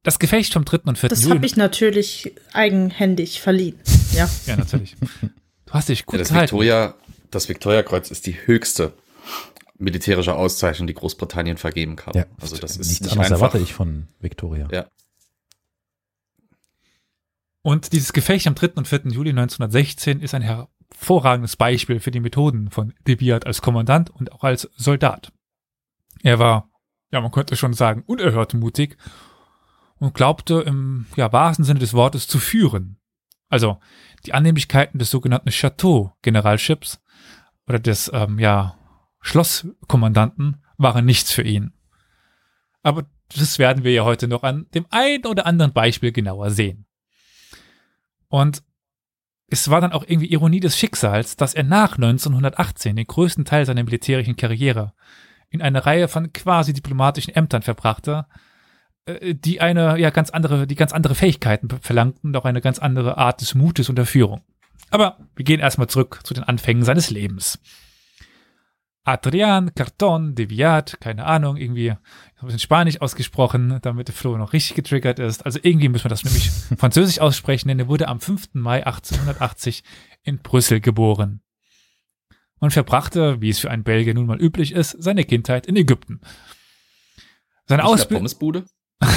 Das Gefecht vom 3. und 4. Das habe ich natürlich eigenhändig verliehen. Ja. ja, natürlich. Du hast dich gut Ja, das gehalten. Victoria, das Victoria-Kreuz ist die höchste militärische Auszeichnung, die Großbritannien vergeben kann. Ja, also das ist nichts nicht anderes einfach. erwarte ich von Victoria. Ja. Und dieses Gefecht am 3. und 4. Juli 1916 ist ein hervorragendes Beispiel für die Methoden von de Wiart als Kommandant und auch als Soldat. Er war, ja, man könnte schon sagen, unerhört mutig und glaubte im ja, wahrsten Sinne des Wortes zu führen. Also die Annehmlichkeiten des sogenannten Chateau-Generalships oder des ähm, ja, Schlosskommandanten waren nichts für ihn. Aber das werden wir ja heute noch an dem einen oder anderen Beispiel genauer sehen. Und es war dann auch irgendwie Ironie des Schicksals, dass er nach 1918 den größten Teil seiner militärischen Karriere in einer Reihe von quasi diplomatischen Ämtern verbrachte, die eine ja ganz andere, die ganz andere Fähigkeiten verlangten und auch eine ganz andere Art des Mutes und der Führung. Aber wir gehen erstmal zurück zu den Anfängen seines Lebens. Adrian Carton de Viat, keine Ahnung, irgendwie ein bisschen Spanisch ausgesprochen, damit der Flo noch richtig getriggert ist. Also irgendwie müssen wir das nämlich französisch aussprechen, denn er wurde am 5. Mai 1880 in Brüssel geboren und verbrachte, wie es für einen Belgier nun mal üblich ist, seine Kindheit in Ägypten. Seine Ausbildung. Pommesbude?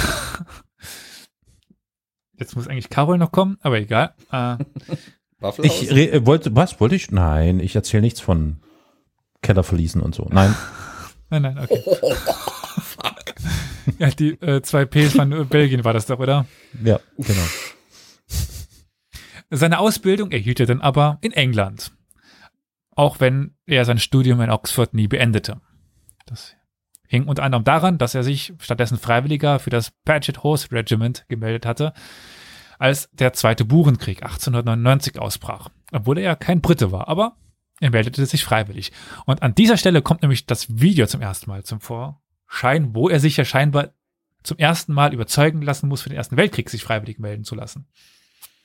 Jetzt muss eigentlich Carol noch kommen, aber egal. Äh? Ich re- wollte, was wollte ich? Nein, ich erzähle nichts von Keller verließen und so. Nein. Nein, nein, okay. Ja, die äh, zwei Ps von Belgien war das doch, oder? ja, genau. Seine Ausbildung erhielt er dann aber in England. Auch wenn er sein Studium in Oxford nie beendete. Das hing unter anderem daran, dass er sich stattdessen Freiwilliger für das Paget Horse Regiment gemeldet hatte, als der Zweite Burenkrieg 1899 ausbrach. Obwohl er ja kein Brite war, aber er meldete sich freiwillig. Und an dieser Stelle kommt nämlich das Video zum ersten Mal zum Vorschein, wo er sich ja scheinbar zum ersten Mal überzeugen lassen muss, für den Ersten Weltkrieg sich freiwillig melden zu lassen.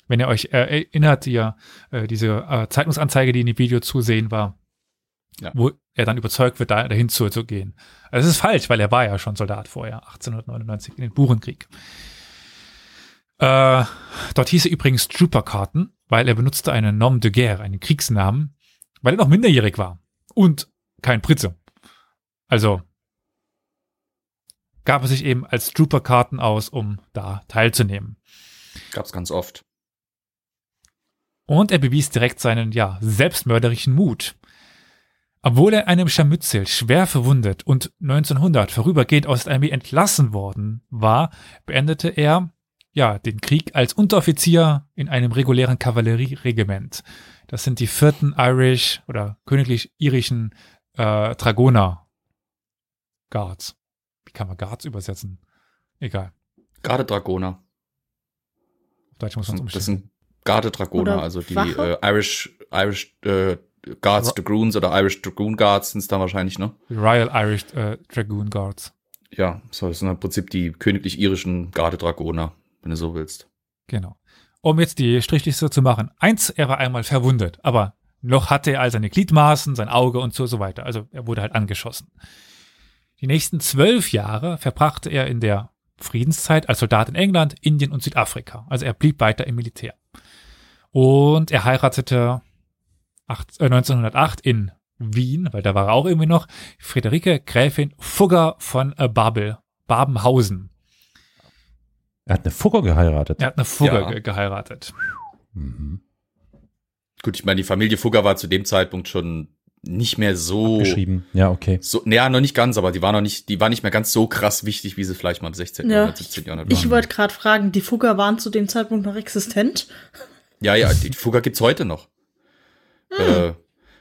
Wenn ihr euch äh, erinnert, ihr, äh, diese äh, Zeitungsanzeige, die in dem Video zu sehen war, Ja. wo er dann überzeugt wird, da, dahin zu, zu gehen. Also es ist falsch, weil er war ja schon Soldat vorher, 1899 in den Burenkrieg. Äh, dort hieß er übrigens Trooper-Karten, weil er benutzte einen Nom de Guerre, einen Kriegsnamen, weil er noch minderjährig war und kein Brite. Also gab er sich eben als Trooper-Karten aus, um da teilzunehmen. Gab's ganz oft. Und er bewies direkt seinen, ja, selbstmörderischen Mut. Obwohl er in einem Scharmützel schwer verwundet und 1900 vorübergehend aus der Armee entlassen worden war, beendete er, ja, den Krieg als Unteroffizier in einem regulären Kavallerieregiment. Das sind die vierten Irish oder königlich irischen äh, Dragoner Guards. Wie kann man Guards übersetzen? Egal. Garde Dragoner. Auf Deutsch muss Das man es sind, umstellen. das sind Garde Dragoner, also die äh, Irish, Irish äh, Guards Dragoons oder Irish Dragoon Guards sind es dann wahrscheinlich, ne? Royal Irish äh, Dragoon Guards. Ja, so, das sind im Prinzip die königlich-irischen Garde Dragoner, wenn du so willst. Genau. Um jetzt die Strichliste zu machen. Eins, er war einmal verwundet, aber noch hatte er all seine Gliedmaßen, sein Auge und so, so weiter. Also er wurde halt angeschossen. Die nächsten zwölf Jahre verbrachte er in der Friedenszeit als Soldat in England, Indien und Südafrika. Also er blieb weiter im Militär. Und er heiratete acht- äh, 1908 in Wien, weil da war er auch irgendwie noch, Friederike Gräfin Fugger von äh, Babel, Babenhausen. Er hat eine Fugger geheiratet. Er hat eine Fugger Ja. ge geheiratet. Mhm. Gut, ich meine, die Familie Fugger war zu dem Zeitpunkt schon nicht mehr so, Geschrieben. Ja, okay. so, naja, noch nicht ganz, aber die war noch nicht, die war nicht mehr ganz so krass wichtig, wie sie vielleicht mal im 16. Ja. Jahrhundert, 17. Jahrhundert Ich war. wollte gerade fragen, die Fugger waren zu dem Zeitpunkt noch existent? Ja, ja, die Fugger gibt's heute noch. Äh,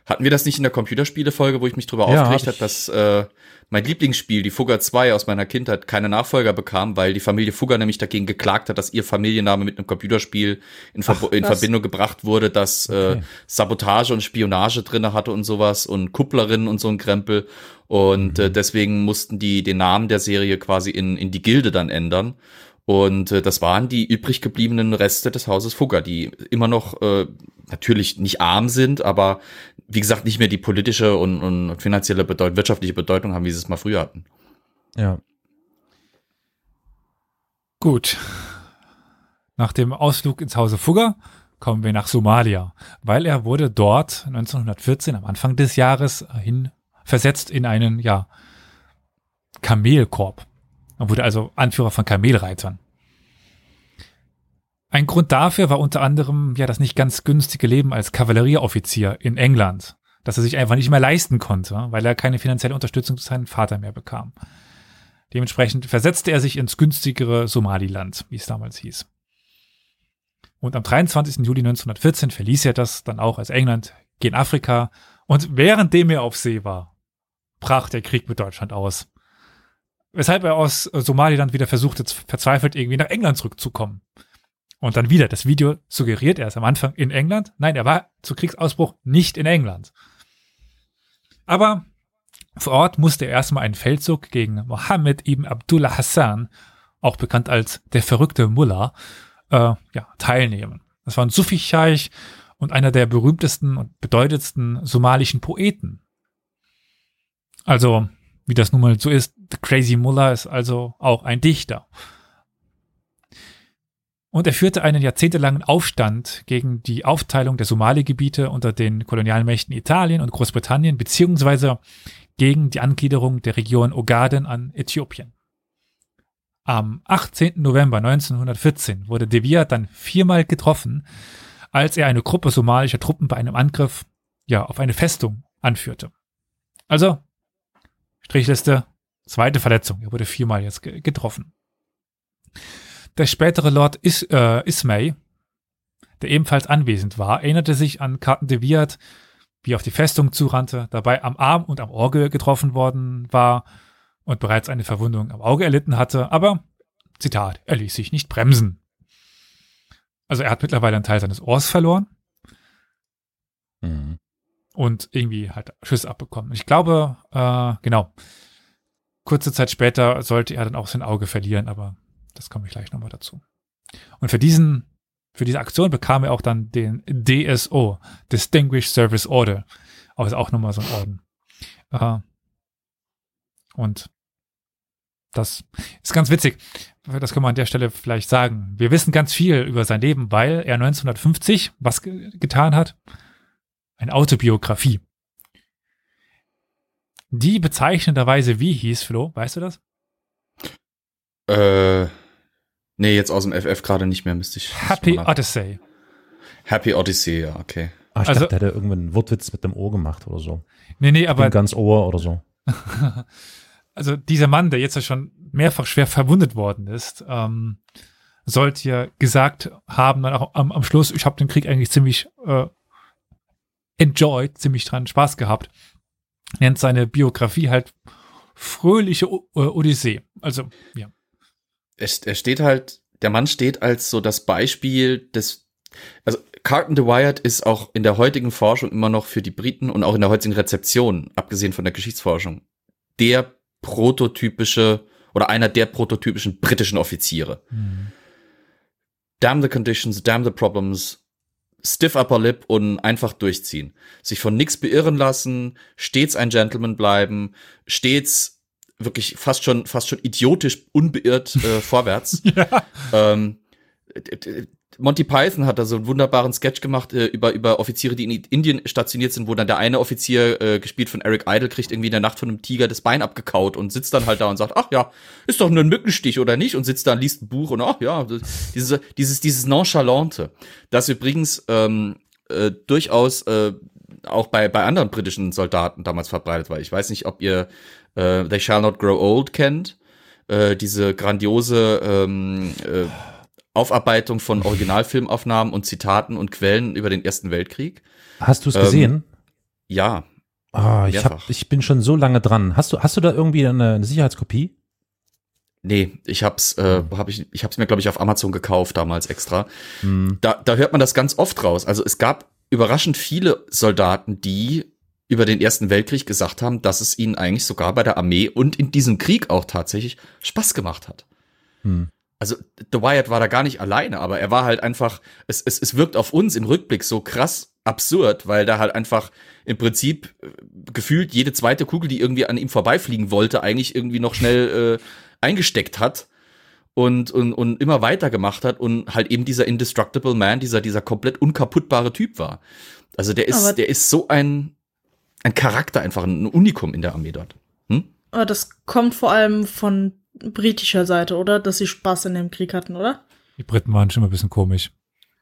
hatten wir das nicht in der Computerspiele-Folge, wo ich mich drüber Ja, aufgeregt hab habe, dass äh, mein Lieblingsspiel, die Fugger 2 aus meiner Kindheit, keine Nachfolger bekam, weil die Familie Fugger nämlich dagegen geklagt hat, dass ihr Familienname mit einem Computerspiel in, Verbo- in? Verbindung gebracht wurde, das Okay. äh, Sabotage und Spionage drinne hatte und sowas und Kupplerinnen und so ein Krempel. Und äh, deswegen mussten die den Namen der Serie quasi in, in die Gilde dann ändern. Und äh, das waren die übrig gebliebenen Reste des Hauses Fugger, die immer noch äh, natürlich nicht arm sind, aber wie gesagt nicht mehr die politische und, und finanzielle Bedeut wirtschaftliche Bedeutung haben, wie sie es mal früher hatten. Ja. Gut. Nach dem Ausflug ins Hause Fugger kommen wir nach Somalia, weil er wurde dort 1914 am Anfang des Jahres hin versetzt in einen, ja, Kamelkorb. Er wurde also Anführer von Kamelreitern. Ein Grund dafür war unter anderem ja das nicht ganz günstige Leben als Kavallerieoffizier in England, das er sich einfach nicht mehr leisten konnte, weil er keine finanzielle Unterstützung durch seinen Vater mehr bekam. Dementsprechend versetzte er sich ins günstigere Somaliland, wie es damals hieß. Und am 23. Juli 1914 verließ er das dann auch als England gen Afrika und währenddem er auf See war, brach der Krieg mit Deutschland aus. Weshalb er aus äh, Somaliland wieder versuchte, z- verzweifelt irgendwie nach England zurückzukommen. Und dann wieder, das Video suggeriert, er ist am Anfang in England. Nein, er war zu Kriegsausbruch nicht in England. Aber vor Ort musste er erstmal einen Feldzug gegen Mohammed ibn Abdullah Hassan, auch bekannt als der verrückte Mullah, äh, ja, teilnehmen. Das war ein Sufi-Scheich und einer der berühmtesten und bedeutendsten somalischen Poeten. Also, wie das nun mal so ist, The Crazy Mullah ist also auch ein Dichter. Und er führte einen jahrzehntelangen Aufstand gegen die Aufteilung der Somali-Gebiete unter den Kolonialmächten Italien und Großbritannien, beziehungsweise gegen die Angliederung der Region Ogaden an Äthiopien. Am 18. November 1914 wurde De Vere dann viermal getroffen, als er eine Gruppe somalischer Truppen bei einem Angriff ja, auf eine Festung anführte. Also, Strichliste, zweite Verletzung. Er wurde viermal jetzt ge getroffen. Der spätere Lord Is äh, Ismay, der ebenfalls anwesend war, erinnerte sich an Carton de Wirt, wie er auf die Festung zurannte, dabei am Arm und am Auge getroffen worden war und bereits eine Verwundung am Auge erlitten hatte, aber, Zitat, er ließ sich nicht bremsen. Also er hat mittlerweile einen Teil seines Ohrs verloren Mhm. Und irgendwie halt Schüsse abbekommen. Ich glaube, äh, genau. Kurze Zeit später sollte er dann auch sein Auge verlieren, aber das komme ich gleich nochmal dazu. Und für diesen, für diese Aktion bekam er auch dann den DSO, Distinguished Service Order. Aber ist auch nochmal so ein Orden. Äh, und das ist ganz witzig. Das kann man an der Stelle vielleicht sagen. Wir wissen ganz viel über sein Leben, weil er 1950 was ge getan hat. Eine Autobiografie. Die bezeichnenderweise wie hieß, Flo? Weißt du das? Äh, nee, jetzt aus dem FF gerade nicht mehr, müsste ich. Happy Odyssey. Happy Odyssey, ja, okay. Ah, ich Also- dachte, der hätte irgendwann einen Wortwitz mit dem Ohr gemacht oder so. Nee, nee, Aber ganz Ohr oder so. also dieser Mann, der jetzt ja schon mehrfach schwer verwundet worden ist, ähm, sollte ja gesagt haben, dann auch am, am Schluss, ich habe den Krieg eigentlich ziemlich äh, enjoyed, ziemlich dran Spaß gehabt. Nennt seine Biografie halt fröhliche O äh, Odyssee. Also, ja. Er, er steht halt, der Mann steht als so das Beispiel des, also Carton the Wired ist auch in der heutigen Forschung immer noch für die Briten und auch in der heutigen Rezeption, abgesehen von der Geschichtsforschung, der prototypische oder einer der prototypischen britischen Offiziere. Damn the conditions, damn the problems, stiff upper lip und einfach durchziehen. Sich von nix beirren lassen, stets ein Gentleman bleiben, stets wirklich fast schon, fast schon idiotisch unbeirrt äh, vorwärts. ja. Ähm, Monty Python hat da so einen wunderbaren Sketch gemacht äh, über, über Offiziere, die in Indien stationiert sind, wo dann der eine Offizier, äh, gespielt von Eric Idle, kriegt irgendwie in der Nacht von einem Tiger das Bein abgekaut und sitzt dann halt da und sagt, ach ja, ist doch nur ein Mückenstich oder nicht? Und sitzt da und liest ein Buch und ach ja, dieses, dieses, dieses Nonchalante, das übrigens ähm, äh, durchaus äh, auch bei, bei anderen britischen Soldaten damals verbreitet war. Ich weiß nicht, ob ihr äh, They Shall Not Grow Old kennt, äh, diese grandiose ähm, äh, Aufarbeitung von Originalfilmaufnahmen und Zitaten und Quellen über den Ersten Weltkrieg. Hast du es Ähm, gesehen? Ja, Ah, ich, hab, ich bin schon so lange dran. Hast du, hast du da irgendwie eine, eine Sicherheitskopie? nee, ich hab's, äh, hab ich, ich hab's mir glaube ich auf Amazon gekauft damals extra. Hm. Da, da hört man das ganz oft raus. Also es gab überraschend viele Soldaten, die über den Ersten Weltkrieg gesagt haben, dass es ihnen eigentlich sogar bei der Armee und in diesem Krieg auch tatsächlich Spaß gemacht hat. Hm. Also The Wyatt war da gar nicht alleine, aber er war halt einfach, es, es, es wirkt auf uns im Rückblick so krass absurd, weil da halt einfach im Prinzip äh, gefühlt jede zweite Kugel, die irgendwie an ihm vorbeifliegen wollte, eigentlich irgendwie noch schnell äh, eingesteckt hat und, und, und immer weiter gemacht hat und halt eben dieser Indestructible Man, dieser, dieser komplett unkaputtbare Typ war. Also der ist, Aber- der ist so ein, ein Charakter einfach, ein Unikum in der Armee dort. Hm? Aber das kommt vor allem von britischer Seite, oder? Dass sie Spaß in dem Krieg hatten, oder? Die Briten waren schon mal ein bisschen komisch.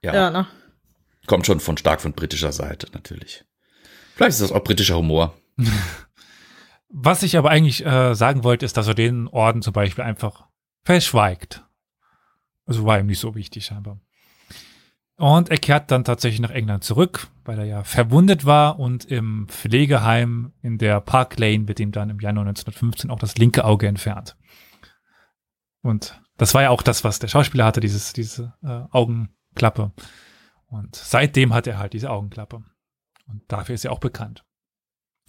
Ja. Ja, ne? Kommt schon von stark von britischer Seite, natürlich. Vielleicht ist das auch britischer Humor. Was ich aber eigentlich äh, sagen wollte, ist, dass er den Orden zum Beispiel einfach verschweigt. Also war ihm nicht so wichtig scheinbar. Und er kehrt dann tatsächlich nach England zurück, weil er ja verwundet war und im Pflegeheim in der Park Lane wird ihm dann im Januar 1915 auch das linke Auge entfernt. Und das war ja auch das, was der Schauspieler hatte, dieses, diese äh, Augenklappe. Und seitdem hat er halt diese Augenklappe. Und dafür ist er auch bekannt.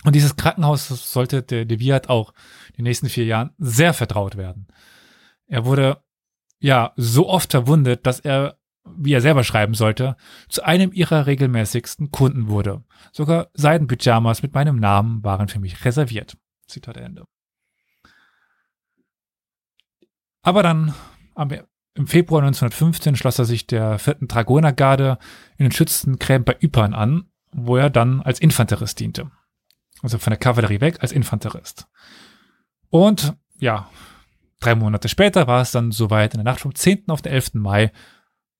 Und dieses Krankenhaus sollte der Deviat auch die nächsten vier Jahren sehr vertraut werden. Er wurde ja so oft verwundet, dass er, wie er selber schreiben sollte, zu einem ihrer regelmäßigsten Kunden wurde. Sogar Seidenpyjamas mit meinem Namen waren für mich reserviert. Zitat Ende. Aber dann am, im Februar 1915 schloss er sich der vierten Dragonergarde in den Schützengräben bei Ypern an, wo er dann als Infanterist diente. Also von der Kavallerie weg als Infanterist. Und ja, drei Monate später war es dann soweit, in der Nacht vom 10. auf den 11. Mai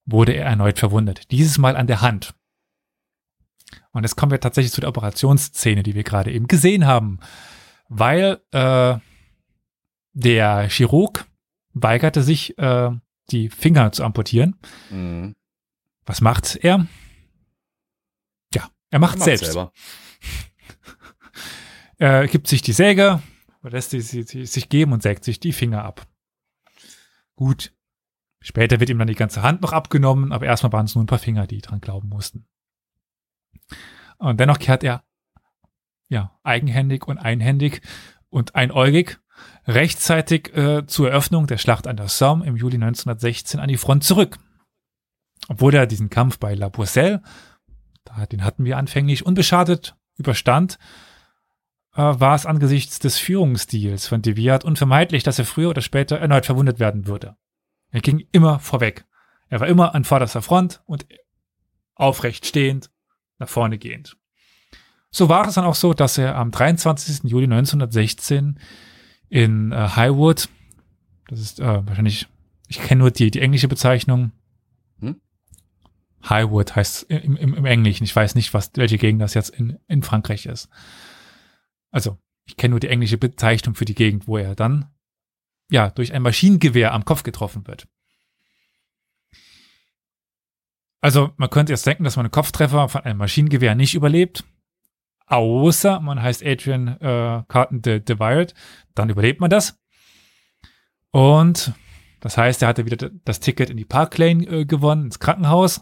wurde er erneut verwundet. Dieses Mal an der Hand. Und jetzt kommen wir tatsächlich zu der Operationsszene, die wir gerade eben gesehen haben. Weil äh, der Chirurg weigerte sich, äh, die Finger zu amputieren. Mhm. Was macht er? Ja, er macht Macht selbst. selber. Er gibt sich die Säge, lässt sie, sie, sie sich geben und sägt sich die Finger ab. Gut. Später wird ihm dann die ganze Hand noch abgenommen, aber erstmal waren es nur ein paar Finger, die dran glauben mussten. Und dennoch kehrt er, ja, eigenhändig und einhändig und einäugig rechtzeitig äh, zur Eröffnung der Schlacht an der Somme im Juli 1916 an die Front zurück. Obwohl er diesen Kampf bei La Boisselle, den hatten wir anfänglich unbeschadet überstand, äh, war es angesichts des Führungsstils von de Wiart unvermeidlich, dass er früher oder später erneut verwundet werden würde. Er ging immer vorweg. Er war immer an vorderster Front und aufrecht stehend, nach vorne gehend. So war es dann auch so, dass er am 23. Juli 1916 in äh, Highwood, das ist äh, wahrscheinlich, ich kenne nur die, die englische Bezeichnung. Hm? Highwood heißt im, im, im Englischen. Ich weiß nicht, was, welche Gegend das jetzt in, in Frankreich ist. Also, ich kenne nur die englische Bezeichnung für die Gegend, wo er dann, ja, durch ein Maschinengewehr am Kopf getroffen wird. Also, man könnte jetzt denken, dass man einen Kopftreffer von einem Maschinengewehr nicht überlebt. Außer man heißt Adrian äh, Carton de, de Wild, dann überlebt man das. Und das heißt, er hatte wieder das Ticket in die Park Lane äh, gewonnen, ins Krankenhaus.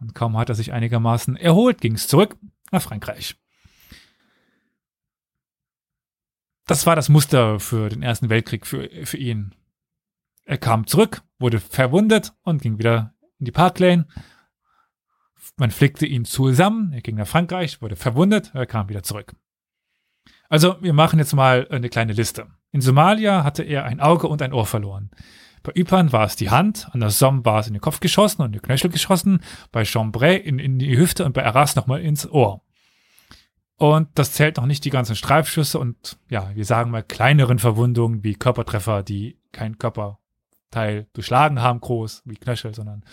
Und kaum hat er sich einigermaßen erholt, ging es zurück nach Frankreich. Das war das Muster für den Ersten Weltkrieg für, für ihn. Er kam zurück, wurde verwundet und ging wieder in die Park Lane. Man flickte ihn zusammen, er ging nach Frankreich, wurde verwundet, er kam wieder zurück. Also, wir machen jetzt mal eine kleine Liste. In Somalia hatte er ein Auge und ein Ohr verloren. Bei Ypern war es die Hand, an der Somme war es in den Kopf geschossen und in die Knöchel geschossen, bei Chambray in, in die Hüfte und bei Arras nochmal ins Ohr. Und das zählt noch nicht die ganzen Streifschüsse und ja, wir sagen mal kleineren Verwundungen wie Körpertreffer, die kein Körperteil durchschlagen haben, groß wie Knöchel, sondern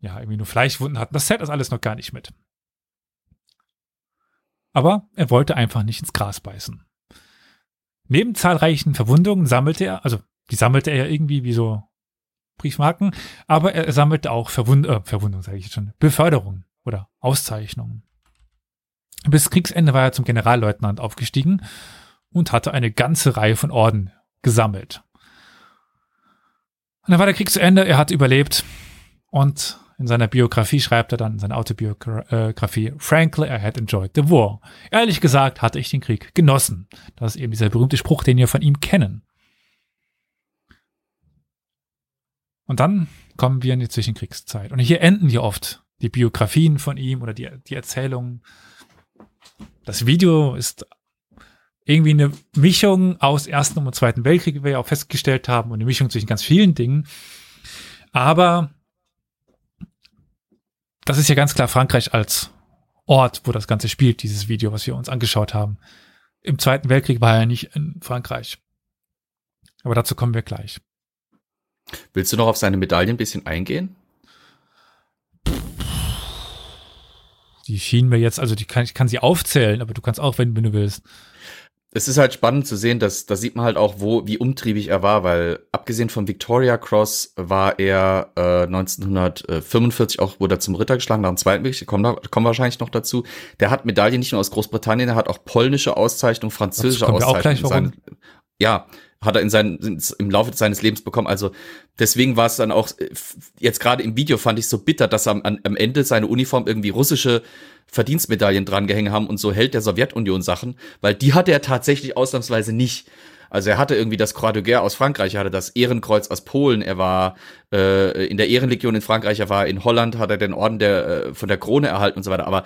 ja, irgendwie nur Fleischwunden hatten. Das zählt das alles noch gar nicht mit. Aber er wollte einfach nicht ins Gras beißen. Neben zahlreichen Verwundungen sammelte er, also die sammelte er ja irgendwie wie so Briefmarken, aber er sammelte auch Verwund äh, Verwundungen, sage ich jetzt schon, Beförderungen oder Auszeichnungen. Bis Kriegsende war er zum Generalleutnant aufgestiegen und hatte eine ganze Reihe von Orden gesammelt. Und dann war der Krieg zu Ende, er hat überlebt und in seiner Biografie schreibt er dann, in seiner Autobiografie, frankly, I had enjoyed the war. Ehrlich gesagt hatte ich den Krieg genossen. Das ist eben dieser berühmte Spruch, den wir von ihm kennen. Und dann kommen wir in die Zwischenkriegszeit. Und hier enden ja oft die Biografien von ihm oder die, die Erzählungen. Das Video ist irgendwie eine Mischung aus Ersten und Zweiten Weltkrieg, wie wir ja auch festgestellt haben, und eine Mischung zwischen ganz vielen Dingen. Aber das ist ja ganz klar Frankreich als Ort, wo das Ganze spielt, dieses Video, was wir uns angeschaut haben. Im Zweiten Weltkrieg war er nicht in Frankreich. Aber dazu kommen wir gleich. Willst du noch auf seine Medaillen ein bisschen eingehen? Die schienen mir jetzt, also die kann, ich kann sie aufzählen, aber du kannst auch, wenn, wenn du willst. Es ist halt spannend zu sehen, dass da sieht man halt auch, wo wie umtriebig er war, weil abgesehen von Victoria Cross war er äh, 1945 auch wurde er zum Ritter geschlagen nach dem Zweiten Weltkrieg. Kommen, da, kommen wahrscheinlich noch dazu. Der hat Medaillen nicht nur aus Großbritannien, er hat auch polnische Auszeichnungen, französische Auszeichnungen. ja, hat er in seinen, im Laufe seines Lebens bekommen. Also deswegen war es dann auch, äh, jetzt gerade im Video fand ich so bitter, dass am, am Ende seine Uniform irgendwie russische Verdienstmedaillen dran gehängt haben und so Held der Sowjetunion Sachen, weil die hatte er tatsächlich ausnahmsweise nicht. Also er hatte irgendwie das Croix de Guerre aus Frankreich, er hatte das Ehrenkreuz aus Polen, er war äh, in der Ehrenlegion in Frankreich, er war in Holland, hat er den Orden der, äh, von der Krone erhalten und so weiter. Aber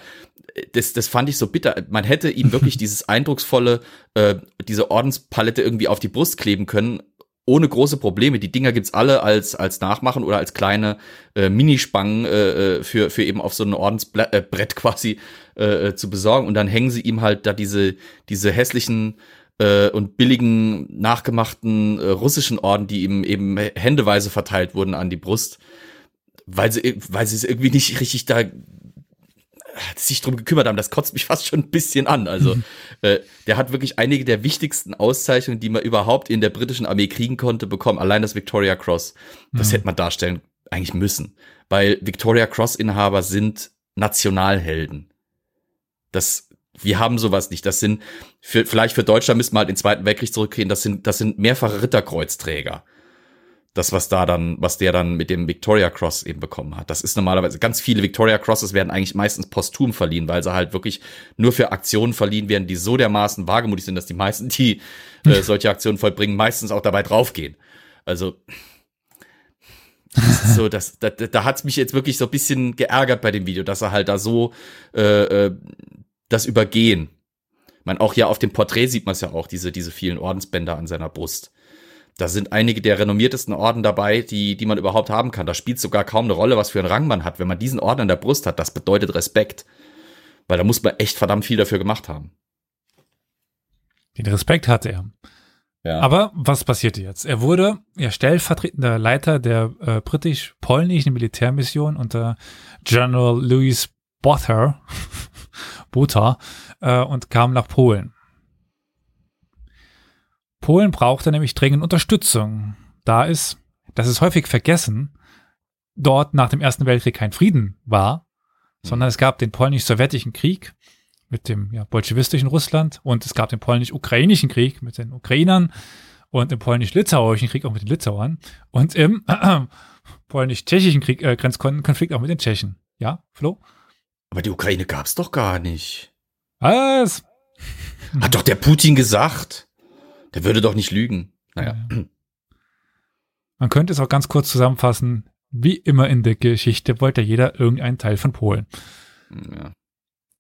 das, das fand ich so bitter. Man hätte ihm wirklich dieses eindrucksvolle, äh, diese Ordenspalette irgendwie auf die Brust kleben können, ohne große Probleme. Die Dinger gibt's alle als als Nachmachen oder als kleine äh, Minispangen äh, äh für für eben auf so ein Ordensbrett äh, quasi äh, äh, zu besorgen und dann hängen sie ihm halt da diese diese hässlichen äh, und billigen nachgemachten äh, russischen Orden, die ihm eben händeweise verteilt wurden an die Brust, weil sie weil sie es irgendwie nicht richtig da sich drum gekümmert haben, das kotzt mich fast schon ein bisschen an. Also, äh, der hat wirklich einige der wichtigsten Auszeichnungen, die man überhaupt in der britischen Armee kriegen konnte, bekommen. Allein das Victoria Cross. Das Mhm. hätte man darstellen eigentlich müssen. Weil Victoria Cross-Inhaber sind Nationalhelden. Das, wir haben sowas nicht. Das sind, für, vielleicht für Deutschland müssen wir halt den Zweiten Weltkrieg zurückgehen. Das sind, das sind mehrfache Ritterkreuzträger. Das, was da dann, was der dann mit dem Victoria Cross eben bekommen hat. Das ist normalerweise, ganz viele Victoria Crosses werden eigentlich meistens posthum verliehen, weil sie halt wirklich nur für Aktionen verliehen werden, die so dermaßen wagemutig sind, dass die meisten, die äh, solche Aktionen vollbringen, meistens auch dabei draufgehen. Also, so, das, da, da hat's mich jetzt wirklich so ein bisschen geärgert bei dem Video, dass er halt da so äh, äh, das übergehen. Man auch ja auf dem Porträt sieht man es ja auch, diese, diese vielen Ordensbänder an seiner Brust. Da sind einige der renommiertesten Orden dabei, die, die man überhaupt haben kann. Da spielt sogar kaum eine Rolle, was für einen Rang man hat. Wenn man diesen Orden an der Brust hat, das bedeutet Respekt. Weil da muss man echt verdammt viel dafür gemacht haben. Den Respekt hatte er. Ja. Aber was passierte jetzt? Er wurde ja stellvertretender Leiter der äh, britisch-polnischen Militärmission unter General Louis Botha, Botha äh, und kam nach Polen. Polen brauchte nämlich dringend Unterstützung, da es, das ist häufig vergessen, dort nach dem Ersten Weltkrieg kein Frieden war, sondern es gab den polnisch-sowjetischen Krieg mit dem ja, bolschewistischen Russland und es gab den polnisch-ukrainischen Krieg mit den Ukrainern und im polnisch-litauischen Krieg auch mit den Litauern und im äh, polnisch-tschechischen Krieg, äh, Grenzkonflikt auch mit den Tschechen. Ja, Flo? Aber die Ukraine gab's doch gar nicht. Was? Hat doch der Putin gesagt. Der würde doch nicht lügen. Naja. Man könnte es auch ganz kurz zusammenfassen. Wie immer in der Geschichte wollte jeder irgendeinen Teil von Polen. ja.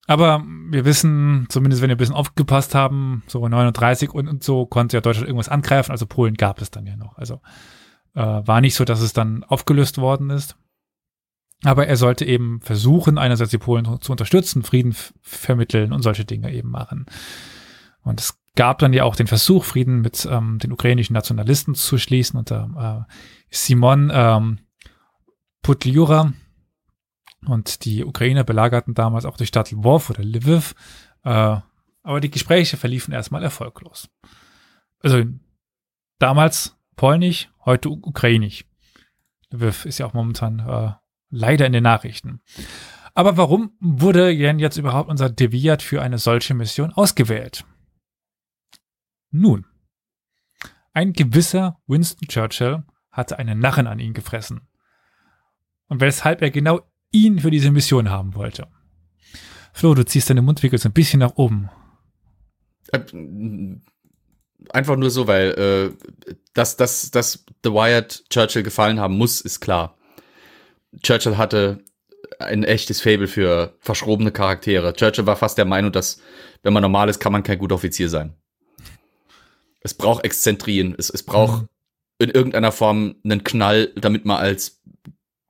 Aber wir wissen, zumindest wenn wir ein bisschen aufgepasst haben, so 39 und, und so konnte ja Deutschland irgendwas angreifen. Also Polen gab es dann ja noch. Also äh, war nicht so, dass es dann aufgelöst worden ist. Aber er sollte eben versuchen, einerseits die Polen zu unterstützen, Frieden vermitteln und solche Dinge eben machen. Und es gab dann ja auch den Versuch, Frieden mit ähm, den ukrainischen Nationalisten zu schließen unter äh, Simon ähm, Putliura. Und die Ukrainer belagerten damals auch die Stadt Lwów oder Lviv. Äh, aber die Gespräche verliefen erstmal erfolglos. Also damals polnisch, heute ukrainisch. Lviv ist ja auch momentan äh, leider in den Nachrichten. Aber warum wurde denn jetzt überhaupt unser Deviat für eine solche Mission ausgewählt? Nun, ein gewisser Winston Churchill hatte einen Narren an ihn gefressen. Und weshalb er genau ihn für diese Mission haben wollte. Flo, du ziehst deine Mundwinkel so ein bisschen nach oben. Äh, Einfach nur so, weil äh, dass, dass, dass The Wired Churchill gefallen haben muss, ist klar. Churchill hatte ein echtes Fable für verschrobene Charaktere. Churchill war fast der Meinung, dass, wenn man normal ist, kann man kein guter Offizier sein. Es braucht Exzentrien. Es, es braucht Mhm. in irgendeiner Form einen Knall, damit man als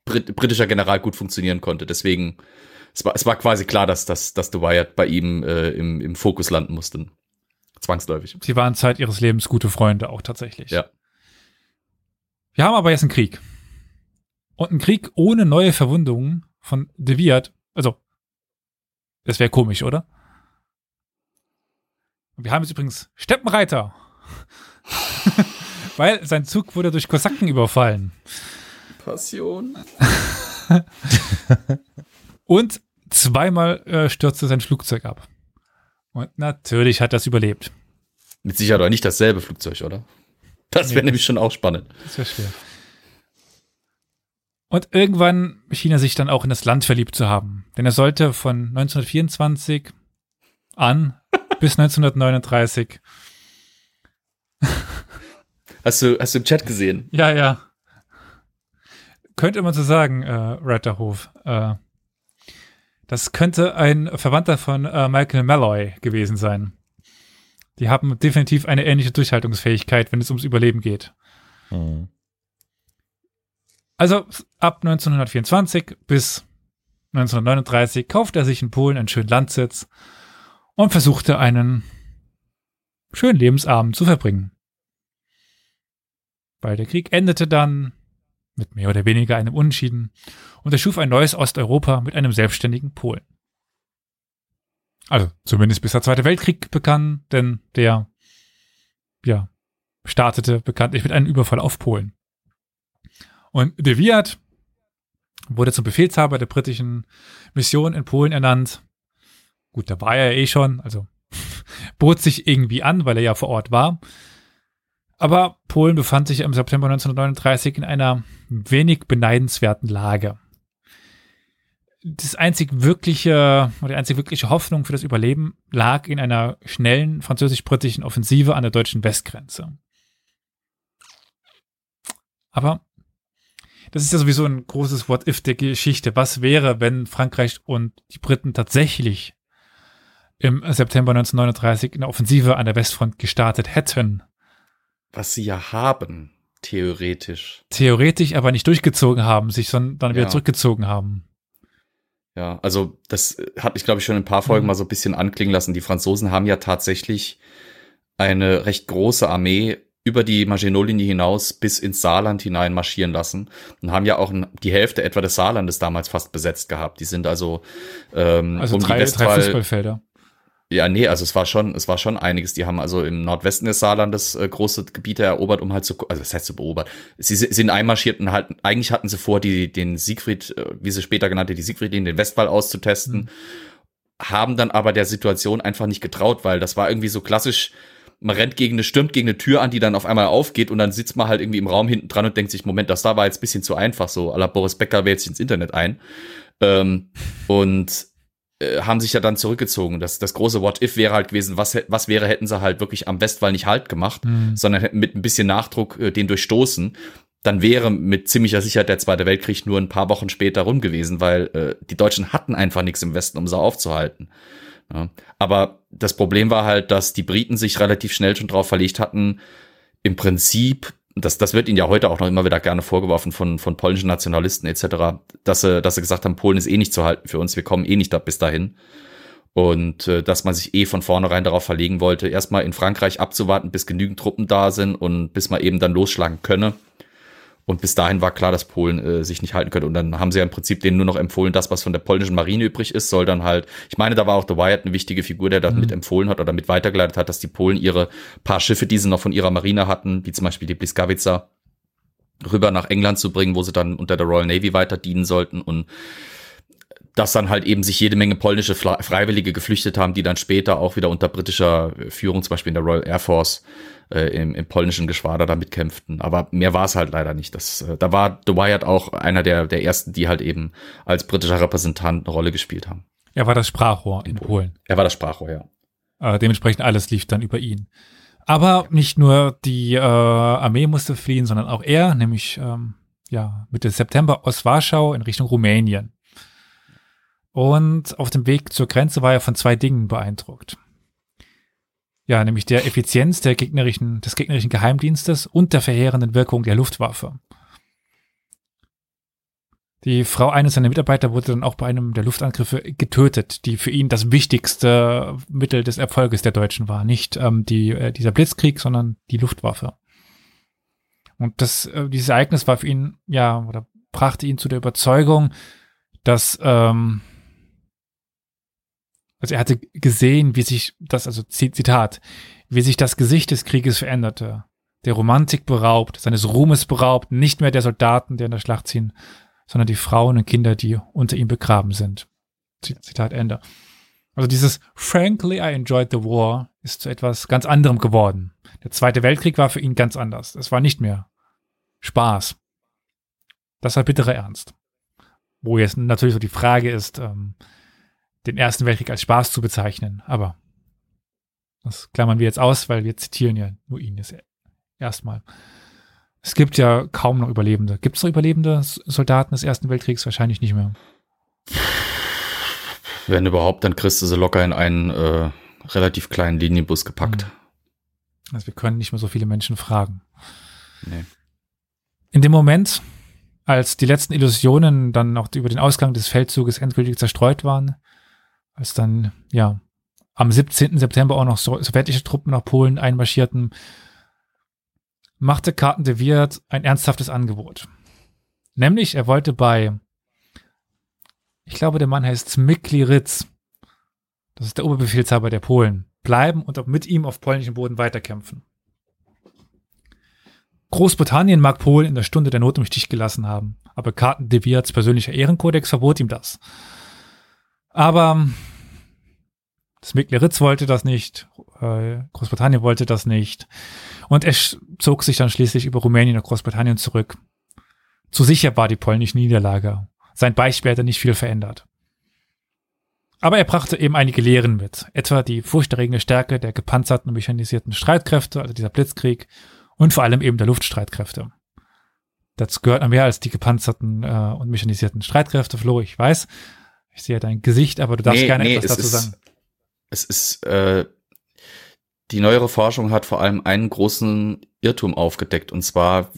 Brit britischer General gut funktionieren konnte. Deswegen, es war, es war quasi klar, dass, dass, dass The Wired bei ihm äh, im, im Fokus landen musste. Zwangsläufig. Sie waren Zeit ihres Lebens gute Freunde auch tatsächlich. Ja. Wir haben aber jetzt einen Krieg. Und ein Krieg ohne neue Verwundungen von De Wiart, also, das wäre komisch, oder? Wir haben jetzt übrigens Steppenreiter. Weil sein Zug wurde durch Kosaken überfallen. Passion. Und zweimal äh, stürzte sein Flugzeug ab. Und natürlich hat das überlebt. Mit Sicherheit auch nicht dasselbe Flugzeug, oder? Das wäre Nee. nämlich schon auch spannend. Das wäre schwer. Und irgendwann schien er sich dann auch in das Land verliebt zu haben. Denn er sollte von 1924 an bis 1939. Hast du, hast du im Chat gesehen? Ja, ja. Könnte man so sagen, äh, Retterhof. Äh, das könnte ein Verwandter von äh, Michael Malloy gewesen sein. Die haben definitiv eine ähnliche Durchhaltungsfähigkeit, wenn es ums Überleben geht. Hm. Also ab 1924 bis 1939 kaufte er sich in Polen einen schönen Landsitz und versuchte einen schönen Lebensabend zu verbringen. Weil der Krieg endete dann mit mehr oder weniger einem Unentschieden und er schuf ein neues Osteuropa mit einem selbstständigen Polen. Also zumindest bis der Zweite Weltkrieg begann, denn der, ja, startete bekanntlich mit einem Überfall auf Polen. Und de Wiat wurde zum Befehlshaber der britischen Mission in Polen ernannt. Gut, da war er eh schon, also bot sich irgendwie an, weil er ja vor Ort war. Aber Polen befand sich im September 1939 in einer wenig beneidenswerten Lage. Das einzig wirkliche, die einzig wirkliche Hoffnung für das Überleben lag in einer schnellen französisch-britischen Offensive an der deutschen Westgrenze. Aber das ist ja sowieso ein großes What-if der Geschichte. Was wäre, wenn Frankreich und die Briten tatsächlich im September 1939 eine Offensive an der Westfront gestartet hätten? Was sie ja haben, theoretisch. Theoretisch aber nicht durchgezogen haben, sich dann wieder Ja. zurückgezogen haben. Ja, also das hatte ich, glaube ich, schon in ein paar Folgen Mhm. mal so ein bisschen anklingen lassen. Die Franzosen haben ja tatsächlich eine recht große Armee über die Maginot-Linie hinaus bis ins Saarland hinein marschieren lassen und haben ja auch die Hälfte etwa des Saarlandes damals fast besetzt gehabt. Die sind also, ähm, Also um drei, die drei Westphal Fußballfelder. Ja, nee, also es war schon, es war schon einiges. Die haben also im Nordwesten des Saarlandes äh, große Gebiete erobert, um halt zu, also das heißt zu beobern. Sie si- sind einmarschiert und halt, eigentlich hatten sie vor, die, den Siegfried, äh, wie sie später genannte, die Siegfriedin, den Westwall auszutesten, haben dann aber der Situation einfach nicht getraut, weil das war irgendwie so klassisch, man rennt gegen eine, stürmt gegen eine Tür an, die dann auf einmal aufgeht und dann sitzt man halt irgendwie im Raum hinten dran und denkt sich, Moment, das da war jetzt ein bisschen zu einfach, so, à la Boris Becker wählt sich ins Internet ein. Ähm, und äh, haben sich ja dann zurückgezogen. Das, das große What-If wäre halt gewesen, was, was wäre, hätten sie halt wirklich am Westwall nicht Halt gemacht, Mhm. sondern hätten mit ein bisschen Nachdruck äh, den durchstoßen. Dann wäre mit ziemlicher Sicherheit der Zweite Weltkrieg nur ein paar Wochen später rum gewesen, weil äh, die Deutschen hatten einfach nichts im Westen, um sie aufzuhalten. Ja. Aber das Problem war halt, dass die Briten sich relativ schnell schon drauf verlegt hatten, im Prinzip, das, das wird ihnen ja heute auch noch immer wieder gerne vorgeworfen von, von polnischen Nationalisten etc., dass sie, dass sie gesagt haben, Polen ist eh nicht zu halten für uns, wir kommen eh nicht da bis dahin. Und äh, dass man sich eh von vornherein darauf verlegen wollte, erstmal in Frankreich abzuwarten, bis genügend Truppen da sind und bis man eben dann losschlagen könne. Und bis dahin war klar, dass Polen äh, sich nicht halten könnte. Und dann haben sie ja im Prinzip denen nur noch empfohlen, das, was von der polnischen Marine übrig ist, soll dann halt, ich meine, da war auch The Wyatt eine wichtige Figur, der das mit empfohlen hat oder mit weitergeleitet hat, dass die Polen ihre paar Schiffe, die sie noch von ihrer Marine hatten, wie zum Beispiel die Bliskawica, rüber nach England zu bringen, wo sie dann unter der Royal Navy weiter dienen sollten und dass dann halt eben sich jede Menge polnische Freiwillige geflüchtet haben, die dann später auch wieder unter britischer Führung, zum Beispiel in der Royal Air Force, äh, im, im polnischen Geschwader da mitkämpften. Aber mehr war es halt leider nicht. Das, äh, da war The Wyatt auch einer der, der ersten, die halt eben als britischer Repräsentant eine Rolle gespielt haben. Er war das Sprachrohr in Polen. Er war das Sprachrohr, ja. Äh, dementsprechend alles lief dann über ihn. Aber nicht nur die äh, Armee musste fliehen, sondern auch er, nämlich ähm, ja Mitte September aus Warschau in Richtung Rumänien. Und auf dem Weg zur Grenze war er von zwei Dingen beeindruckt. Ja, nämlich der Effizienz der gegnerischen, des gegnerischen Geheimdienstes und der verheerenden Wirkung der Luftwaffe. Die Frau eines seiner Mitarbeiter wurde dann auch bei einem der Luftangriffe getötet, die für ihn das wichtigste Mittel des Erfolges der Deutschen war. Nicht ähm, die, äh, dieser Blitzkrieg, sondern die Luftwaffe. Und das, äh, dieses Ereignis war für ihn, ja, oder brachte ihn zu der Überzeugung, dass, ähm, also er hatte gesehen, wie sich das, also Zi- Zitat, wie sich das Gesicht des Krieges veränderte. Der Romantik beraubt, seines Ruhmes beraubt, nicht mehr der Soldaten, der in der Schlacht ziehen, sondern die Frauen und Kinder, die unter ihm begraben sind. Zi- Zitat Ende. Also dieses Frankly, I enjoyed the war ist zu etwas ganz anderem geworden. Der Zweite Weltkrieg war für ihn ganz anders. Es war nicht mehr Spaß. Das war bitterer Ernst. Wo jetzt natürlich so die Frage ist, ähm, den Ersten Weltkrieg als Spaß zu bezeichnen. Aber das klammern wir jetzt aus, weil wir zitieren ja nur ihn jetzt erstmal. Es gibt ja kaum noch Überlebende. Gibt es noch überlebende Soldaten des Ersten Weltkriegs? Wahrscheinlich nicht mehr. Wenn überhaupt, dann kriegst du sie locker in einen äh, relativ kleinen Linienbus gepackt. Also wir können nicht mehr so viele Menschen fragen. Nee. In dem Moment, als die letzten Illusionen dann auch über den Ausgang des Feldzuges endgültig zerstreut waren, als dann, ja, am 17. September auch noch so- sowjetische Truppen nach Polen einmarschierten, machte Karten de Wirt ein ernsthaftes Angebot. Nämlich, er wollte bei, ich glaube, der Mann heißt Smikli Ritz, das ist der Oberbefehlshaber der Polen, bleiben und mit ihm auf polnischem Boden weiterkämpfen. Großbritannien mag Polen in der Stunde der Not im Stich gelassen haben, aber Karten de Wiarts persönlicher Ehrenkodex verbot ihm das. Aber Smigleritz wollte das nicht, äh, Großbritannien wollte das nicht und er zog sich dann schließlich über Rumänien nach Großbritannien zurück. Zu sicher war die polnische Niederlage. Sein Beispiel hätte nicht viel verändert. Aber er brachte eben einige Lehren mit, etwa die furchterregende Stärke der gepanzerten und mechanisierten Streitkräfte, also dieser Blitzkrieg, und vor allem eben der Luftstreitkräfte. Dazu gehört mehr als die gepanzerten äh, und mechanisierten Streitkräfte, Flo, ich weiß. Ich sehe dein Gesicht, aber du darfst nee, gerne nee, etwas dazu ist, sagen. Es ist, äh, die neuere Forschung hat vor allem einen großen Irrtum aufgedeckt, und zwar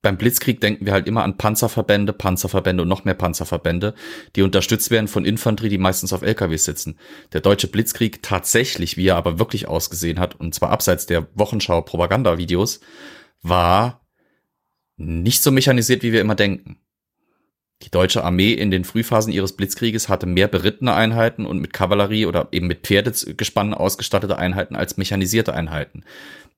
beim Blitzkrieg denken wir halt immer an Panzerverbände, Panzerverbände und noch mehr Panzerverbände, die unterstützt werden von Infanterie, die meistens auf LKWs sitzen. Der deutsche Blitzkrieg tatsächlich, wie er aber wirklich ausgesehen hat, und zwar abseits der Wochenschau-Propagandavideos, war nicht so mechanisiert, wie wir immer denken. Die deutsche Armee in den Frühphasen ihres Blitzkrieges hatte mehr berittene Einheiten und mit Kavallerie oder eben mit Pferdegespannen ausgestattete Einheiten als mechanisierte Einheiten.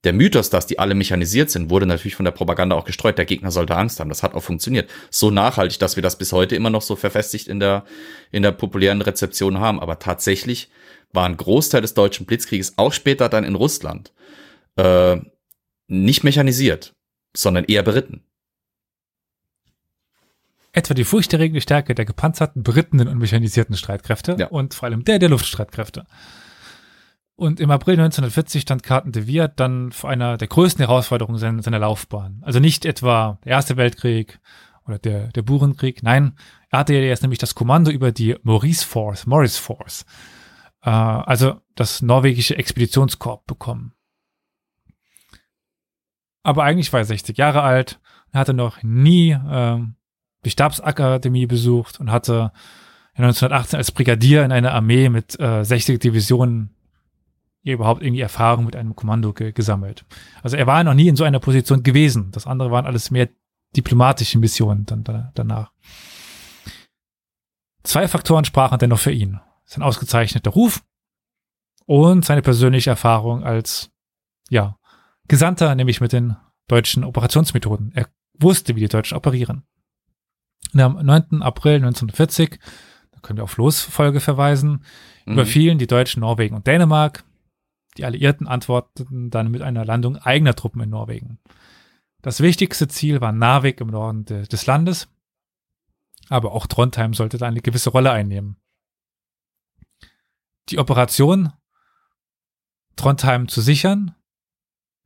Der Mythos, dass die alle mechanisiert sind, wurde natürlich von der Propaganda auch gestreut. Der Gegner sollte Angst haben. Das hat auch funktioniert. So nachhaltig, dass wir das bis heute immer noch so verfestigt in der, in der populären Rezeption haben. Aber tatsächlich war ein Großteil des deutschen Blitzkrieges, auch später dann in Russland, äh, nicht mechanisiert, sondern eher beritten. Etwa die furchterregende Stärke der gepanzerten, berittenen und mechanisierten Streitkräfte ja. und vor allem der der Luftstreitkräfte. Und im April 1940 stand Carten de Wirt dann vor einer der größten Herausforderungen seiner, seiner Laufbahn. Also nicht etwa der Erste Weltkrieg oder der, der Burenkrieg. Nein, er hatte ja jetzt nämlich das Kommando über die Maurice Force, Morris Force. Äh, also das norwegische Expeditionskorps bekommen. Aber eigentlich war er 60 Jahre alt, er hatte noch nie äh, die Stabsakademie besucht und hatte 1918 als Brigadier in einer Armee mit äh, 60 Divisionen überhaupt irgendwie Erfahrung mit einem Kommando ge gesammelt. Also er war noch nie in so einer Position gewesen. Das andere waren alles mehr diplomatische Missionen dann da, danach. Zwei Faktoren sprachen dennoch für ihn. Sein ausgezeichneter Ruf und seine persönliche Erfahrung als, ja, Gesandter, nämlich mit den deutschen Operationsmethoden. Er wusste, wie die Deutschen operieren. Und am 9. April 1940, da können wir auf Losfolge verweisen, mhm. überfielen die Deutschen Norwegen und Dänemark. Die Alliierten antworteten dann mit einer Landung eigener Truppen in Norwegen. Das wichtigste Ziel war Narvik im Norden de des Landes, aber auch Trondheim sollte da eine gewisse Rolle einnehmen. Die Operation Trondheim zu sichern,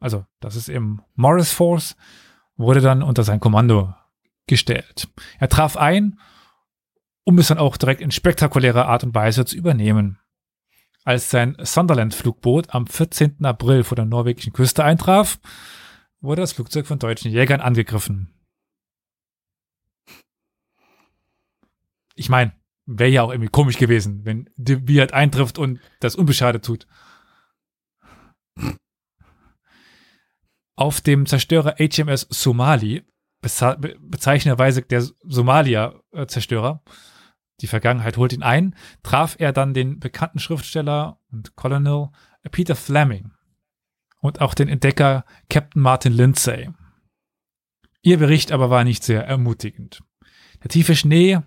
also das ist im Morris Force, wurde dann unter sein Kommando gestellt. Er traf ein, um es dann auch direkt in spektakulärer Art und Weise zu übernehmen. Als sein Sunderland-Flugboot am 14. April vor der norwegischen Küste eintraf, wurde das Flugzeug von deutschen Jägern angegriffen. Ich meine, wäre ja auch irgendwie komisch gewesen, wenn De Wirt eintrifft und das unbeschadet tut. Auf dem Zerstörer HMS Somali bezeichnenderweise der Somalia-Zerstörer, die Vergangenheit holt ihn ein, traf er dann den bekannten Schriftsteller und Colonel Peter Fleming und auch den Entdecker Captain Martin Lindsay. Ihr Bericht aber war nicht sehr ermutigend. Der tiefe Schnee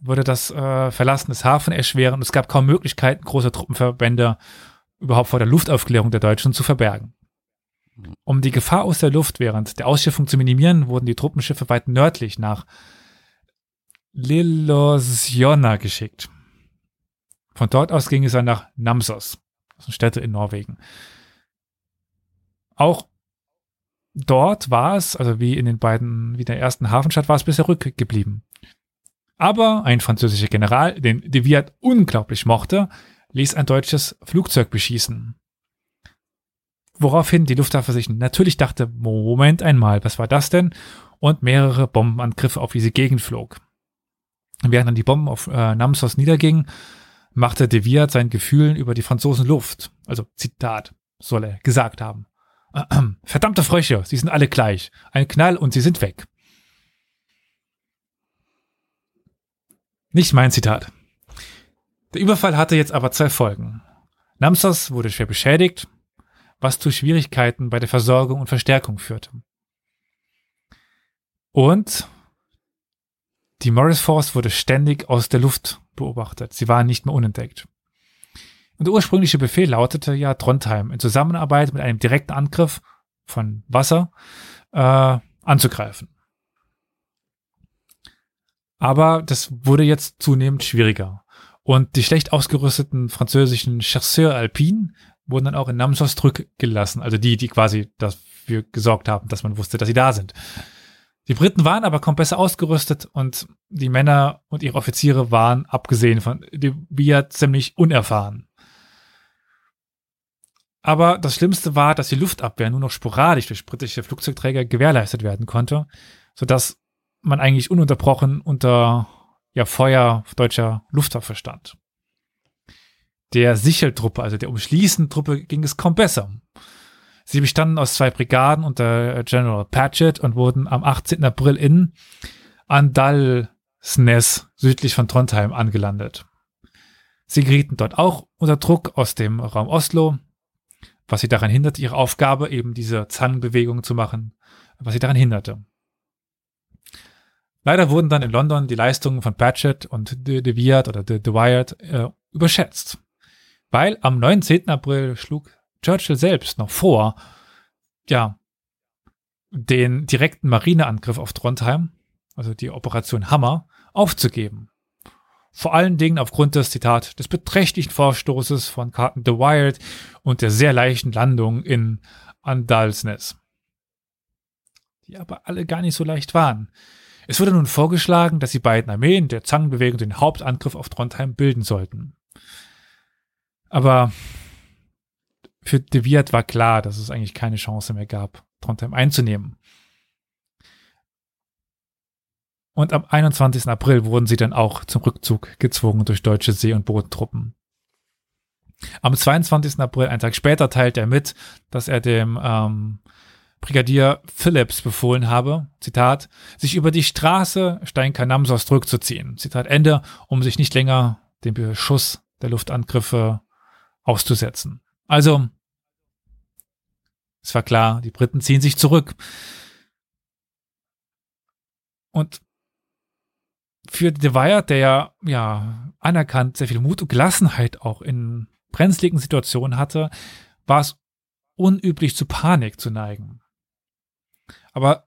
würde das äh, Verlassen des Hafen erschweren und es gab kaum Möglichkeiten, große Truppenverbände überhaupt vor der Luftaufklärung der Deutschen zu verbergen. Um die Gefahr aus der Luft während der Ausschiffung zu minimieren, wurden die Truppenschiffe weit nördlich nach Lillosionna geschickt. Von dort aus ging es dann nach Namsos, das ist eine Stätte in Norwegen. Auch dort war es, also wie in den beiden, wie der ersten Hafenstadt, war es bisher rückgeblieben. Aber ein französischer General, den de Wirt unglaublich mochte, ließ ein deutsches Flugzeug beschießen. Woraufhin die Luftwaffe sich natürlich dachte, Moment einmal, was war das denn? Und mehrere Bombenangriffe auf diese Gegend flog. Während dann die Bomben auf äh, Namsos niedergingen, machte de Wirt sein Gefühlen über die Franzosen Luft. Also Zitat, soll er gesagt haben. Verdammte Frösche, sie sind alle gleich. Ein Knall und sie sind weg. Nicht mein Zitat. Der Überfall hatte jetzt aber zwei Folgen. Namsos wurde schwer beschädigt, was zu Schwierigkeiten bei der Versorgung und Verstärkung führte. Und die Morris Force wurde ständig aus der Luft beobachtet. Sie waren nicht mehr unentdeckt. Und der ursprüngliche Befehl lautete ja Trondheim in Zusammenarbeit mit einem direkten Angriff von Wasser äh, anzugreifen. Aber das wurde jetzt zunehmend schwieriger. Und die schlecht ausgerüsteten französischen Chasseurs Alpines wurden dann auch in Namsos zurückgelassen. Also die, die quasi dafür gesorgt haben, dass man wusste, dass sie da sind. Die Briten waren aber kaum besser ausgerüstet und die Männer und ihre Offiziere waren, abgesehen von de Beer, ziemlich unerfahren. Aber das Schlimmste war, dass die Luftabwehr nur noch sporadisch durch britische Flugzeugträger gewährleistet werden konnte, sodass man eigentlich ununterbrochen unter ja, Feuer deutscher Luftwaffe stand. Der Sicheltruppe, also der umschließenden Truppe, ging es kaum besser. Sie bestanden aus zwei Brigaden unter General Patchett und wurden am 18. April in Andalsnes südlich von Trondheim angelandet. Sie gerieten dort auch unter Druck aus dem Raum Oslo, was sie daran hinderte, ihre Aufgabe, eben diese Zangenbewegung zu machen, was sie daran hinderte. Leider wurden dann in London die Leistungen von Patchett und De, De Wiart oder De, De Wired äh, überschätzt. Weil am 19. April schlug Churchill selbst noch vor, ja, den direkten Marineangriff auf Trondheim, also die Operation Hammer, aufzugeben. Vor allen Dingen aufgrund des Zitat des beträchtlichen Vorstoßes von Carton de Wired und der sehr leichten Landung in Andalsnes. Die aber alle gar nicht so leicht waren. Es wurde nun vorgeschlagen, dass die beiden Armeen der Zangenbewegung den Hauptangriff auf Trondheim bilden sollten. Aber für De Wirt war klar, dass es eigentlich keine Chance mehr gab, Trondheim einzunehmen. und am 21. April wurden sie dann auch zum Rückzug gezwungen durch deutsche See- und Bodentruppen. Am 22. April, einen Tag später, teilte er mit, dass er dem ähm, Brigadier Phillips befohlen habe, Zitat, sich über die Straße Steinkanamsos zurückzuziehen, Zitat Ende, um sich nicht länger dem Beschuss der Luftangriffe auszusetzen. Also, es war klar, die Briten ziehen sich zurück. Und für De Weyer, der ja, ja anerkannt sehr viel Mut und Gelassenheit auch in brenzligen Situationen hatte, war es unüblich zu Panik zu neigen. Aber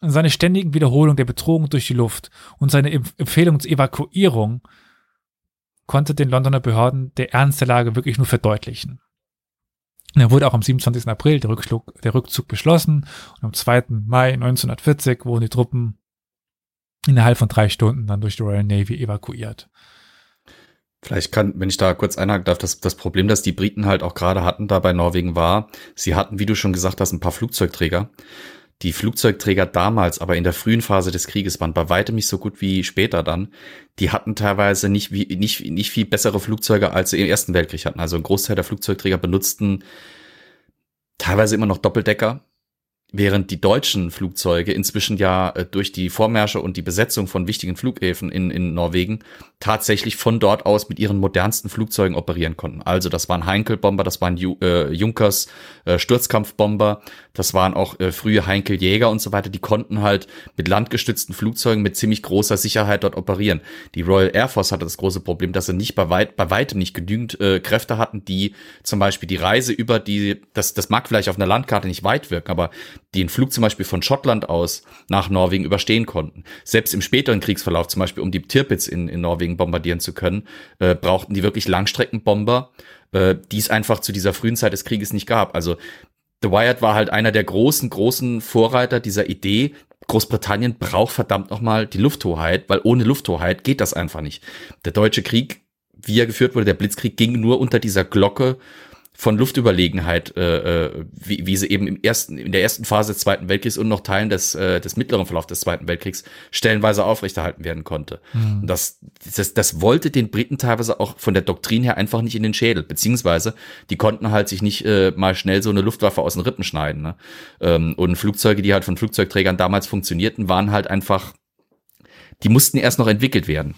seine ständigen Wiederholungen der Bedrohung durch die Luft und seine Empfehlung zur Evakuierung konnte den Londoner Behörden der Ernst der Lage wirklich nur verdeutlichen. Er wurde auch am 27. April der, Rückschlug, der Rückzug beschlossen und am 2. Mai 1940 wurden die Truppen innerhalb von drei Stunden dann durch die Royal Navy evakuiert. Vielleicht kann, wenn ich da kurz einhaken darf, das, das Problem, das die Briten halt auch gerade hatten da bei Norwegen war, sie hatten, wie du schon gesagt hast, ein paar Flugzeugträger. Die Flugzeugträger damals, aber in der frühen Phase des Krieges waren bei weitem nicht so gut wie später dann. Die hatten teilweise nicht, wie, nicht, nicht viel bessere Flugzeuge, als sie im Ersten Weltkrieg hatten. Also ein Großteil der Flugzeugträger benutzten teilweise immer noch Doppeldecker, Während die deutschen Flugzeuge inzwischen ja äh, durch die Vormärsche und die Besetzung von wichtigen Flughäfen in, in Norwegen tatsächlich von dort aus mit ihren modernsten Flugzeugen operieren konnten. Also das waren Heinkel-Bomber, das waren Ju äh, Junkers äh, Sturzkampfbomber, das waren auch äh, frühe Heinkel-Jäger und so weiter. Die konnten halt mit landgestützten Flugzeugen mit ziemlich großer Sicherheit dort operieren. Die Royal Air Force hatte das große Problem, dass sie nicht bei, weit, bei weitem nicht genügend äh, Kräfte hatten, die zum Beispiel die Reise über die, das, das mag vielleicht auf einer Landkarte nicht weit wirken, aber einen Flug zum Beispiel von Schottland aus nach Norwegen überstehen konnten. Selbst im späteren Kriegsverlauf, zum Beispiel um die Tirpitz in, in Norwegen bombardieren zu können, äh, brauchten die wirklich Langstreckenbomber, äh, die es einfach zu dieser frühen Zeit des Krieges nicht gab. Also The Wired war halt einer der großen, großen Vorreiter dieser Idee, Großbritannien braucht verdammt nochmal die Lufthoheit, weil ohne Lufthoheit geht das einfach nicht. Der deutsche Krieg, wie er geführt wurde, der Blitzkrieg ging nur unter dieser Glocke von Luftüberlegenheit, äh, äh, wie, wie sie eben im ersten, in der ersten Phase des Zweiten Weltkriegs und noch Teilen des, äh, des mittleren Verlaufs des Zweiten Weltkriegs stellenweise aufrechterhalten werden konnte. Mhm. Das, das, das wollte den Briten teilweise auch von der Doktrin her einfach nicht in den Schädel, beziehungsweise die konnten halt sich nicht äh, mal schnell so eine Luftwaffe aus den Rippen schneiden. Ne? Ähm, und Flugzeuge, die halt von Flugzeugträgern damals funktionierten, waren halt einfach, die mussten erst noch entwickelt werden.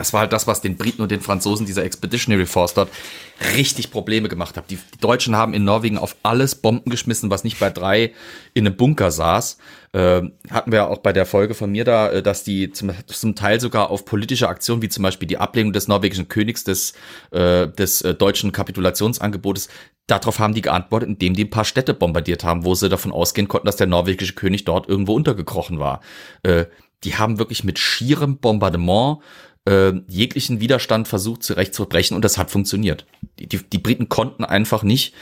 Das war halt das, was den Briten und den Franzosen, dieser Expeditionary Force dort, richtig Probleme gemacht hat. Die, Deutschen haben in Norwegen auf alles Bomben geschmissen, was nicht bei drei in einem Bunker saß. Äh, hatten wir auch bei der Folge von mir da, äh, dass die zum, zum Teil sogar auf politische Aktionen, wie zum Beispiel die Ablehnung des norwegischen Königs des, äh, des äh, deutschen Kapitulationsangebotes, darauf haben die geantwortet, indem die ein paar Städte bombardiert haben, wo sie davon ausgehen konnten, dass der norwegische König dort irgendwo untergekrochen war. Äh, die haben wirklich mit schierem Bombardement äh, jeglichen Widerstand versucht zurechtzubrechen und das hat funktioniert. Die, die, die Briten konnten einfach nicht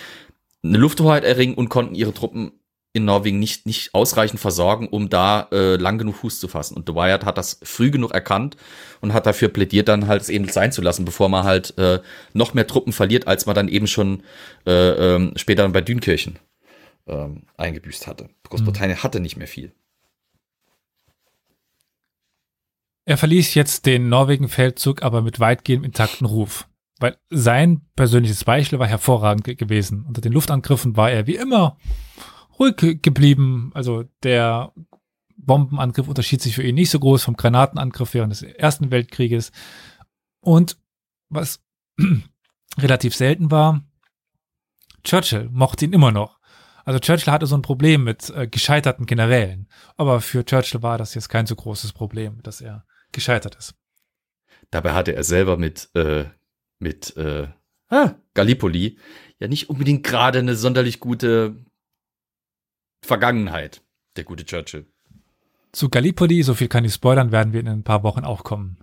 eine Lufthoheit erringen und konnten ihre Truppen in Norwegen nicht, nicht ausreichend versorgen, um da äh, lang genug Fuß zu fassen. Und De Wyatt hat das früh genug erkannt und hat dafür plädiert, dann halt es eben sein zu lassen, bevor man halt äh, noch mehr Truppen verliert, als man dann eben schon äh, ähm, später bei Dünkirchen ähm, eingebüßt hatte. Großbritannien mhm. hatte nicht mehr viel. Er verließ jetzt den Norwegen-Feldzug aber mit weitgehend intakten Ruf, weil sein persönliches Beispiel war hervorragend gewesen. Unter den Luftangriffen war er wie immer ruhig geblieben. Also der Bombenangriff unterschied sich für ihn nicht so groß vom Granatenangriff während des Ersten Weltkrieges. Und was relativ selten war, Churchill mochte ihn immer noch. Also Churchill hatte so ein Problem mit äh, gescheiterten Generälen. Aber für Churchill war das jetzt kein so großes Problem, dass er gescheitert ist. Dabei hatte er selber mit, äh, mit äh, ah, Gallipoli ja nicht unbedingt gerade eine sonderlich gute Vergangenheit, der gute Churchill. Zu Gallipoli, so viel kann ich spoilern, werden wir in ein paar Wochen auch kommen.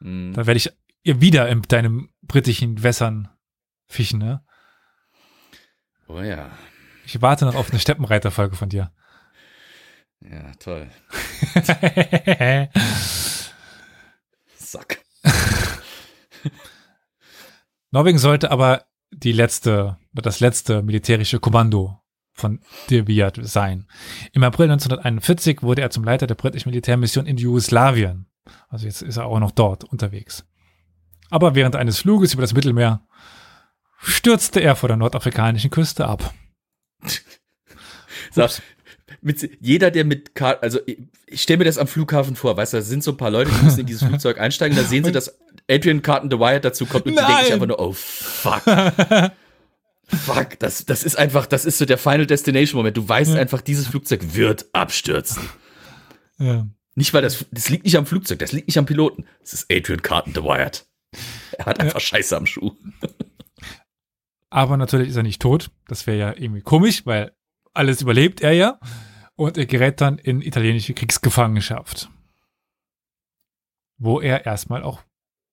Mm. Da werde ich ihr wieder in deinem britischen Wässern fischen, ne? Oh ja. Ich warte noch auf eine Steppenreiterfolge von dir. Ja, toll. Sack. Norwegen sollte aber die letzte, das letzte militärische Kommando von de sein. Im April 1941 wurde er zum Leiter der britischen Militärmission in Jugoslawien. Also jetzt ist er auch noch dort unterwegs. Aber während eines Fluges über das Mittelmeer stürzte er vor der nordafrikanischen Küste ab. Ups mit, jeder, der mit Kar also ich stelle mir das am Flughafen vor, weißt du, da sind so ein paar Leute, die müssen in dieses Flugzeug einsteigen, da sehen sie, dass Adrian Carton The Wire dazu kommt und Nein. die denken sich einfach nur, oh fuck. fuck, das, das ist einfach, das ist so der Final Destination Moment. Du weißt ja. einfach, dieses Flugzeug wird abstürzen. Ja. Nicht, weil das, das liegt nicht am Flugzeug, das liegt nicht am Piloten. Das ist Adrian Carton The Wired. Er hat einfach ja. Scheiße am Schuh. Aber natürlich ist er nicht tot. Das wäre ja irgendwie komisch, weil alles überlebt er ja und er gerät dann in italienische Kriegsgefangenschaft, wo er erstmal auch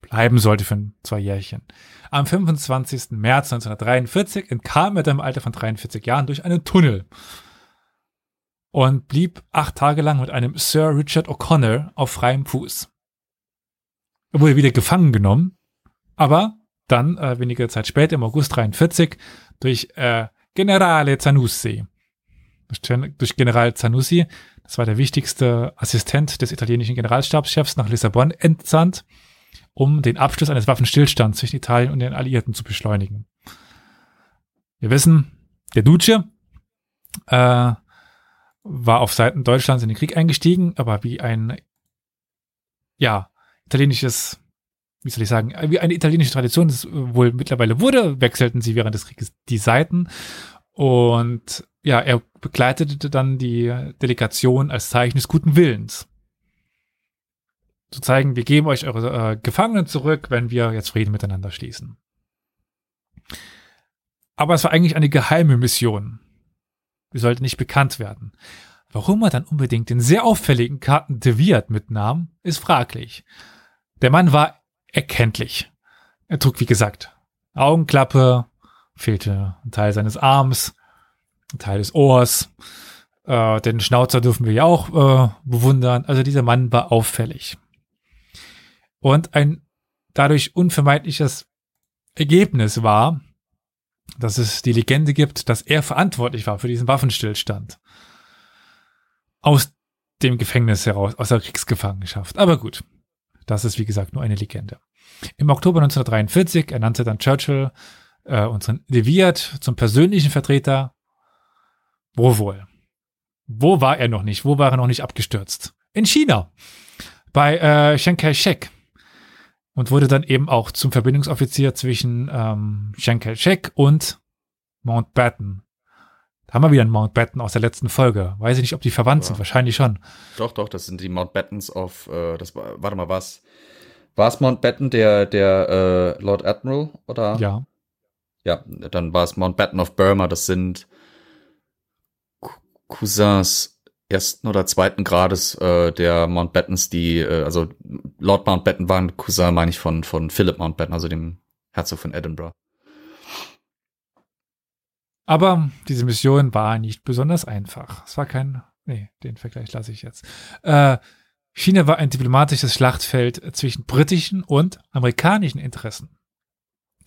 bleiben sollte für zwei Jährchen. Am 25. März 1943 entkam er dann im Alter von 43 Jahren durch einen Tunnel und blieb acht Tage lang mit einem Sir Richard O'Connor auf freiem Fuß. Er wurde wieder gefangen genommen, aber dann äh, wenige Zeit später, im August 43, durch äh, Generale Zanussi, durch General Zanussi, das war der wichtigste Assistent des italienischen Generalstabschefs, nach Lissabon entsandt, um den Abschluss eines Waffenstillstands zwischen Italien und den Alliierten zu beschleunigen. Wir wissen, der Duce äh, war auf Seiten Deutschlands in den Krieg eingestiegen, aber wie ein, ja, italienisches, wie soll ich sagen, wie eine italienische Tradition es wohl mittlerweile wurde, wechselten sie während des Krieges die Seiten und ja, er begleitete dann die Delegation als Zeichen des guten Willens. Zu zeigen, wir geben euch eure äh, Gefangenen zurück, wenn wir jetzt Frieden miteinander schließen. Aber es war eigentlich eine geheime Mission. Wir sollten nicht bekannt werden. Warum er dann unbedingt den sehr auffälligen Karten de Wirt mitnahm, ist fraglich. Der Mann war erkenntlich. Er trug, wie gesagt, Augenklappe, fehlte ein Teil seines Arms, Teil des Ohrs. Äh, den Schnauzer dürfen wir ja auch äh, bewundern. Also dieser Mann war auffällig. Und ein dadurch unvermeidliches Ergebnis war, dass es die Legende gibt, dass er verantwortlich war für diesen Waffenstillstand. Aus dem Gefängnis heraus, aus der Kriegsgefangenschaft. Aber gut, das ist wie gesagt nur eine Legende. Im Oktober 1943 ernannte dann Churchill äh, unseren De Wirt zum persönlichen Vertreter wo wohl? Wo war er noch nicht? Wo war er noch nicht abgestürzt? In China. Bei äh, Chiang Kai-shek. und wurde dann eben auch zum Verbindungsoffizier zwischen ähm, Chiang Kai-shek und Mountbatten. Da haben wir wieder einen Mountbatten aus der letzten Folge. Weiß ich nicht, ob die verwandt Ja. sind. Wahrscheinlich schon. Doch, doch, das sind die Mountbattens of, äh, das war, warte mal, was? War es Mountbatten, der, der äh, Lord Admiral? Oder? Ja. Ja, dann war es Mountbatten of Burma, das sind Cousins ersten oder zweiten Grades äh, der Mountbattens, die, äh, also Lord Mountbatten war ein Cousin, meine ich, von, von Philip Mountbatten, also dem Herzog von Edinburgh. Aber diese Mission war nicht besonders einfach. Es war kein, nee, den Vergleich lasse ich jetzt. Äh, China war ein diplomatisches Schlachtfeld zwischen britischen und amerikanischen Interessen.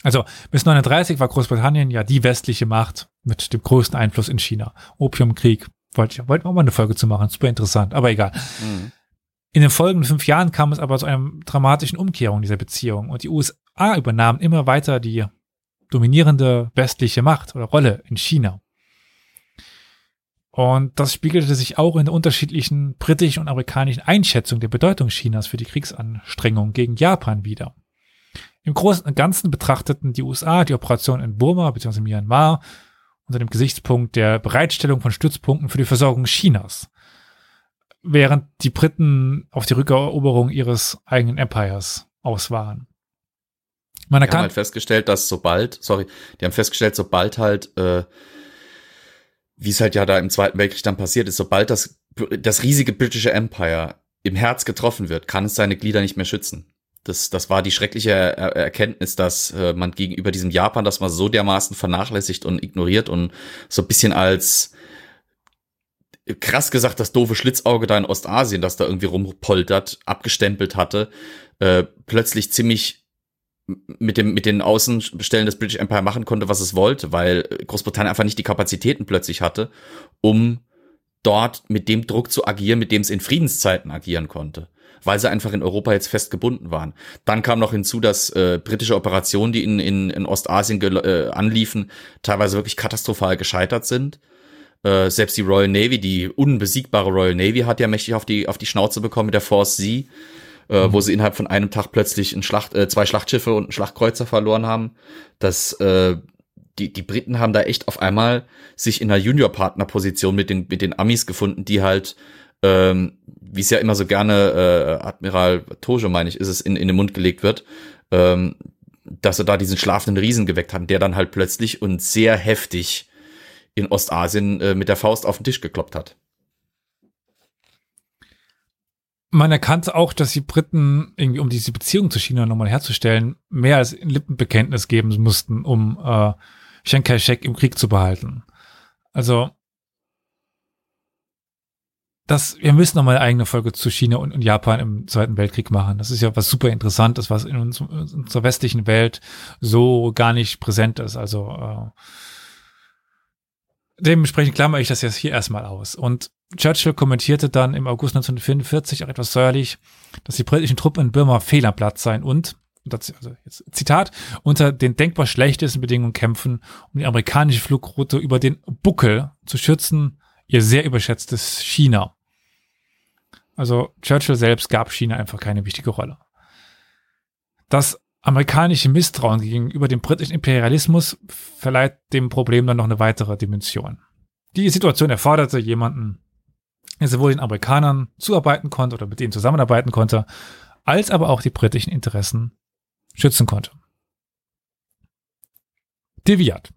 Also bis 1939 war Großbritannien ja die westliche Macht mit dem größten Einfluss in China. Opiumkrieg. Wollte ich, wollten wir auch mal eine Folge zu machen. Super interessant, aber egal. Mhm. In den folgenden fünf Jahren kam es aber zu einer dramatischen Umkehrung dieser Beziehung und die USA übernahmen immer weiter die dominierende westliche Macht oder Rolle in China. Und das spiegelte sich auch in der unterschiedlichen britischen und amerikanischen Einschätzung der Bedeutung Chinas für die Kriegsanstrengungen gegen Japan wider. Im Großen und Ganzen betrachteten die USA die Operation in Burma bzw. Myanmar unter dem Gesichtspunkt der Bereitstellung von Stützpunkten für die Versorgung Chinas, während die Briten auf die Rückeroberung ihres eigenen Empires aus waren. Man Die haben erkannt, halt festgestellt, dass sobald, sorry, die haben festgestellt, sobald halt, äh, wie es halt ja da im Zweiten Weltkrieg dann passiert ist, sobald das, das riesige britische Empire im Herz getroffen wird, kann es seine Glieder nicht mehr schützen. Das, das war die schreckliche er Erkenntnis, dass äh, man gegenüber diesem Japan das mal so dermaßen vernachlässigt und ignoriert und so ein bisschen als krass gesagt das doofe Schlitzauge da in Ostasien, das da irgendwie rumpoltert, abgestempelt hatte, äh, plötzlich ziemlich mit dem mit den Außenstellen des British Empire machen konnte, was es wollte, weil Großbritannien einfach nicht die Kapazitäten plötzlich hatte, um dort mit dem Druck zu agieren, mit dem es in Friedenszeiten agieren konnte, weil sie einfach in Europa jetzt fest gebunden waren. Dann kam noch hinzu, dass äh, britische Operationen, die in, in, in Ostasien äh, anliefen, teilweise wirklich katastrophal gescheitert sind. Äh, selbst die Royal Navy, die unbesiegbare Royal Navy, hat ja mächtig auf die auf die Schnauze bekommen mit der Force Sea äh, wo sie innerhalb von einem Tag plötzlich ein Schlacht, äh, zwei Schlachtschiffe und einen Schlachtkreuzer verloren haben. Das, äh, die, die Briten haben da echt auf einmal sich in einer Junior-Partner-Position mit den, mit den Amis gefunden, die halt, ähm, wie es ja immer so gerne äh, Admiral Tojo, meine ich, ist es, in, in den Mund gelegt wird, ähm, dass er da diesen schlafenden Riesen geweckt hat, der dann halt plötzlich und sehr heftig in Ostasien äh, mit der Faust auf den Tisch gekloppt hat. man erkannte auch, dass die Briten irgendwie, um diese Beziehung zu China nochmal herzustellen, mehr als ein Lippenbekenntnis geben mussten, um äh, Chiang Kai-shek im Krieg zu behalten. Also das, wir müssen nochmal eine eigene Folge zu China und, und Japan im Zweiten Weltkrieg machen. Das ist ja was super Interessantes, was in, uns, in unserer westlichen Welt so gar nicht präsent ist. Also äh, dementsprechend klammere ich das jetzt hier erstmal aus. Und Churchill kommentierte dann im August 1944 auch etwas säuerlich, dass die britischen Truppen in Birma fehl seien und, also jetzt Zitat, unter den denkbar schlechtesten Bedingungen kämpfen, um die amerikanische Flugroute über den Buckel zu schützen, ihr sehr überschätztes China. Also Churchill selbst gab China einfach keine wichtige Rolle. Das amerikanische Misstrauen gegenüber dem britischen Imperialismus verleiht dem Problem dann noch eine weitere Dimension. Die Situation erforderte jemanden, der sowohl den Amerikanern zuarbeiten konnte oder mit denen zusammenarbeiten konnte, als aber auch die britischen Interessen schützen konnte. De Viat.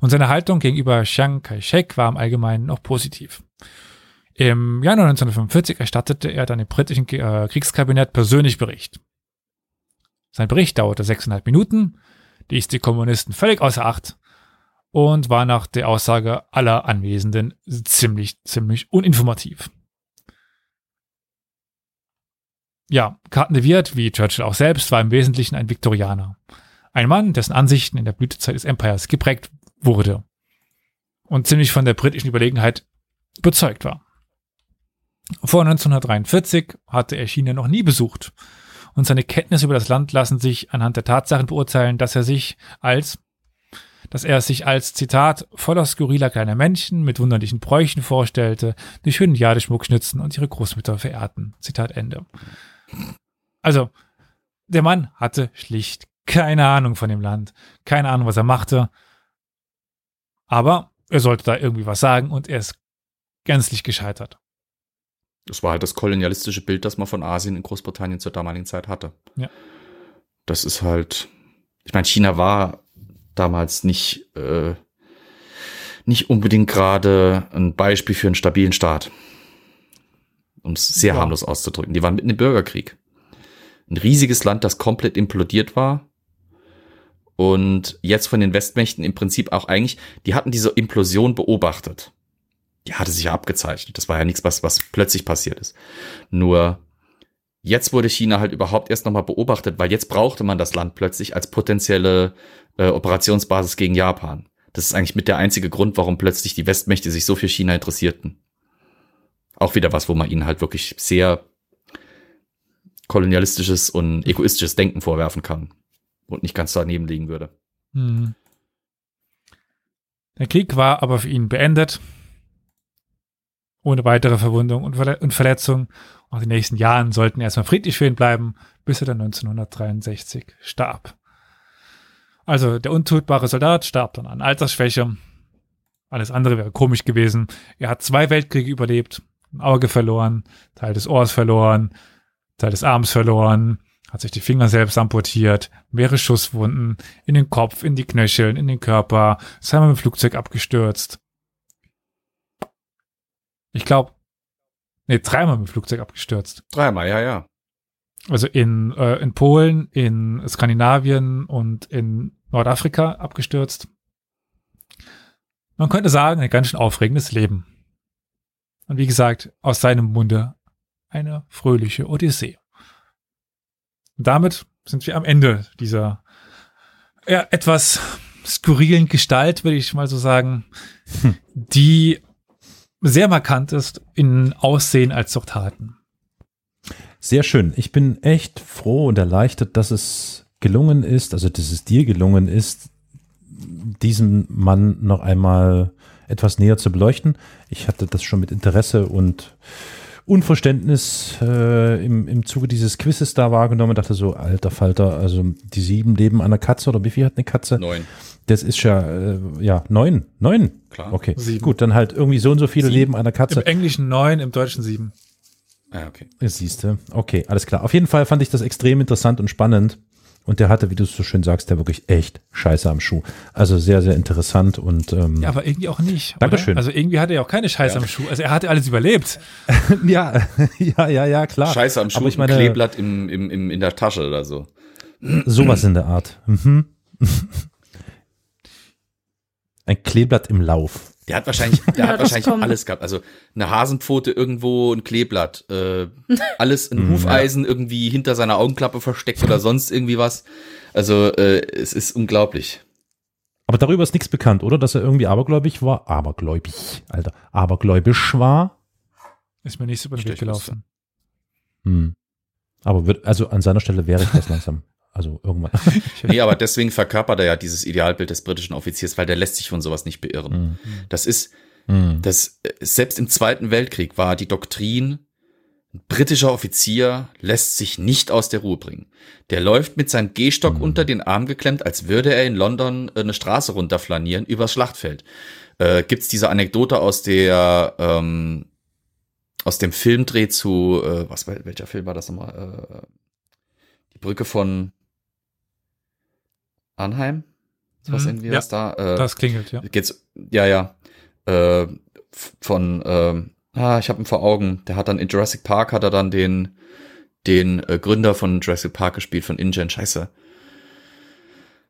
Und seine Haltung gegenüber Chiang Kai-shek war im Allgemeinen noch positiv. Im Januar 1945 erstattete er dann dem britischen äh, Kriegskabinett persönlich Bericht. Sein Bericht dauerte sechseinhalb Minuten, ließ die Kommunisten völlig außer Acht und war nach der Aussage aller Anwesenden ziemlich, ziemlich uninformativ. Ja, Carton de Wirt, wie Churchill auch selbst, war im Wesentlichen ein Viktorianer. Ein Mann, dessen Ansichten in der Blütezeit des Empires geprägt wurde und ziemlich von der britischen Überlegenheit überzeugt war. Vor 1943 hatte er China noch nie besucht und seine Kenntnisse über das Land lassen sich anhand der Tatsachen beurteilen, dass er sich als dass er sich als Zitat voller skurriler kleiner Menschen mit wunderlichen Bräuchen vorstellte, die schönen Jadeschmuck schnitzen und ihre Großmütter verehrten. Zitat Ende. Also, der Mann hatte schlicht keine Ahnung von dem Land, keine Ahnung, was er machte. Aber er sollte da irgendwie was sagen und er ist gänzlich gescheitert. Das war halt das kolonialistische Bild, das man von Asien in Großbritannien zur damaligen Zeit hatte. Ja. Das ist halt, ich meine, China war damals nicht, äh, nicht unbedingt gerade ein Beispiel für einen stabilen Staat. Um es sehr Ja. harmlos auszudrücken. Die waren mitten im Bürgerkrieg. Ein riesiges Land, das komplett implodiert war. Und jetzt von den Westmächten im Prinzip auch eigentlich, die hatten diese Implosion beobachtet. Die hatte sich ja abgezeichnet. Das war ja nichts, was, was plötzlich passiert ist. Nur jetzt wurde China halt überhaupt erst nochmal beobachtet, weil jetzt brauchte man das Land plötzlich als potenzielle äh, Operationsbasis gegen Japan. Das ist eigentlich mit der einzige Grund, warum plötzlich die Westmächte sich so für China interessierten. Auch wieder was, wo man ihnen halt wirklich sehr kolonialistisches und egoistisches Denken vorwerfen kann und nicht ganz daneben liegen würde. Hm. Der Krieg war aber für ihn beendet. Ohne weitere Verwundung und, Verle und Verletzung. Auch die nächsten Jahren sollten erstmal friedlich für ihn bleiben, bis er dann 1963 starb. Also der untötbare Soldat starb dann an Altersschwäche. Alles andere wäre komisch gewesen. Er hat zwei Weltkriege überlebt, ein Auge verloren, Teil des Ohrs verloren, Teil des Arms verloren, hat sich die Finger selbst amputiert, mehrere Schusswunden in den Kopf, in die Knöcheln, in den Körper, ist einmal mit dem Flugzeug abgestürzt. Ich glaube, nee, dreimal mit dem Flugzeug abgestürzt. Dreimal, ja, ja. Also in, äh, in Polen, in Skandinavien und in Nordafrika abgestürzt. Man könnte sagen, ein ganz schön aufregendes Leben. Und wie gesagt, aus seinem Munde eine fröhliche Odyssee. Und damit sind wir am Ende dieser ja, etwas skurrilen Gestalt, würde ich mal so sagen, die sehr markant ist in Aussehen als auch Taten. Sehr schön. Ich bin echt froh und erleichtert, dass es gelungen ist, also dass es dir gelungen ist, diesen Mann noch einmal etwas näher zu beleuchten. Ich hatte das schon mit Interesse und Unverständnis äh, im, im Zuge dieses Quizzes da wahrgenommen und dachte so, alter Falter, also die sieben Leben einer Katze oder wie viel hat eine Katze? Neun. Das ist ja, äh, ja, neun. Neun? Klar. Okay, Sieben. gut, dann halt irgendwie so und so viele Sieben. Leben einer Katze. Im Englischen neun, im Deutschen sieben. Ah, okay. Siehst du. Okay, alles klar. Auf jeden Fall fand ich das extrem interessant und spannend. Und der hatte, wie du es so schön sagst, der wirklich echt Scheiße am Schuh. Also sehr, sehr interessant und ähm, Ja, aber irgendwie auch nicht. Dankeschön. Oder? Also irgendwie hatte er auch keine Scheiße am Schuh. Also er hatte alles überlebt. ja, ja, ja, ja, klar. Scheiße am Schuh, Aber ich ein meine, Kleeblatt im, im, im, in der Tasche oder so. sowas in der Art. Mhm. Ein Kleeblatt im Lauf. Der hat wahrscheinlich, der Ja, hat wahrscheinlich kommt. alles gehabt. Also eine Hasenpfote irgendwo, ein Kleeblatt, äh, alles ein Mhm. Hufeisen irgendwie hinter seiner Augenklappe versteckt oder sonst irgendwie was. Also äh, es ist unglaublich. Aber darüber ist nichts bekannt, oder? Dass er irgendwie abergläubig war. Abergläubig, Alter. Abergläubisch war. Ist mir nicht so über den Weg gelaufen. Hm. Aber wird, also an seiner Stelle wäre ich das langsam. Also irgendwann. Nee, aber deswegen verkörpert er ja dieses Idealbild des britischen Offiziers, weil der lässt sich von sowas nicht beirren. Hm. Das ist, Hm. das, äh, selbst im Zweiten Weltkrieg war die Doktrin, ein britischer Offizier lässt sich nicht aus der Ruhe bringen. Der läuft mit seinem Gehstock Mhm. unter den Arm geklemmt, als würde er in London äh, eine Straße runterflanieren übers Schlachtfeld. Äh, gibt's diese Anekdote aus der, ähm, aus dem Filmdreh zu, äh, was, war- welcher Film war das nochmal? Äh, die Brücke von Arnheim? Ist was Mhm, ja. da? Äh, Das klingelt, ja. geht's, ja, ja, äh, von, ähm, ah, ich habe ihn vor Augen, der hat dann in Jurassic Park, hat er dann den, den äh, Gründer von Jurassic Park gespielt, von InGen, scheiße.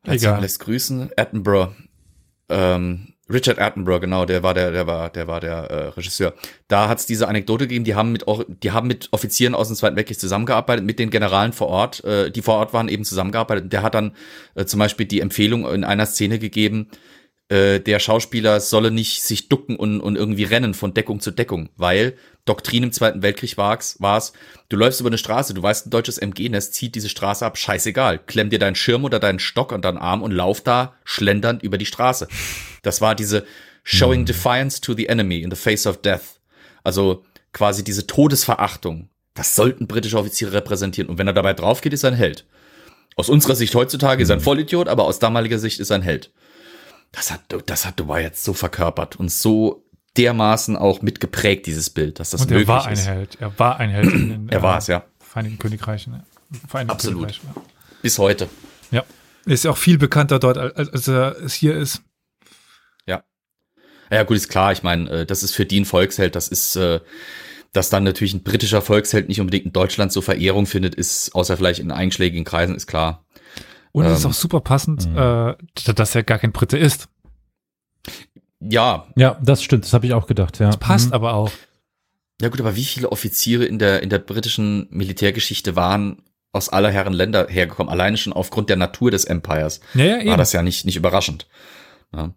Egal. Lässt grüßen, Attenborough, ähm, Richard Attenborough, genau, der war der, der war, der war der äh, Regisseur. Da hat's diese Anekdote gegeben, die haben mit, die haben mit Offizieren aus dem Zweiten Weltkrieg zusammengearbeitet, mit den Generalen vor Ort, äh, die vor Ort waren, eben zusammengearbeitet. Und Der hat dann äh, zum Beispiel die Empfehlung in einer Szene gegeben, äh, der Schauspieler solle nicht sich ducken und, und irgendwie rennen von Deckung zu Deckung, weil Doktrin im Zweiten Weltkrieg war's, war's, du läufst über eine Straße, du weißt, ein deutsches MG-Nest zieht diese Straße ab, scheißegal. Klemm dir deinen Schirm oder deinen Stock an deinen Arm und lauf da schlendernd über die Straße. Das war diese Showing Defiance to the Enemy in the face of death. Also quasi diese Todesverachtung. Das sollten britische Offiziere repräsentieren. Und wenn er dabei drauf geht, ist er ein Held. Aus unserer Sicht heutzutage ist er ein Vollidiot, aber aus damaliger Sicht ist er ein Held. Das hat, das hat Dubai jetzt so verkörpert und so dermaßen auch mitgeprägt, dieses Bild, dass das Und möglich er war ein ist. Held. Er war ein Held in den Er war es, ja. Vereinigten Königreichen. Ja. Vereinigten Absolut. Königreichen, ja. Bis heute. Ja. Ist ja auch viel bekannter dort, als, er es hier ist. Ja, gut, ist klar. Ich meine, äh, das ist für die ein Volksheld. Das ist, äh, dass dann natürlich ein britischer Volksheld nicht unbedingt in Deutschland so Verehrung findet, ist, außer vielleicht in einschlägigen Kreisen, ist klar. Und es ist Ähm, auch super passend, äh, dass er gar kein Brite ist. Ja, Ja, das stimmt, das habe ich auch gedacht, ja. Passt Mhm. aber auch. ja gut, aber wie viele Offiziere in der, in der britischen Militärgeschichte waren aus aller Herren Länder hergekommen? Alleine schon aufgrund der Natur des Empires Ja, ja, war eben. das ja nicht, nicht überraschend. Ja.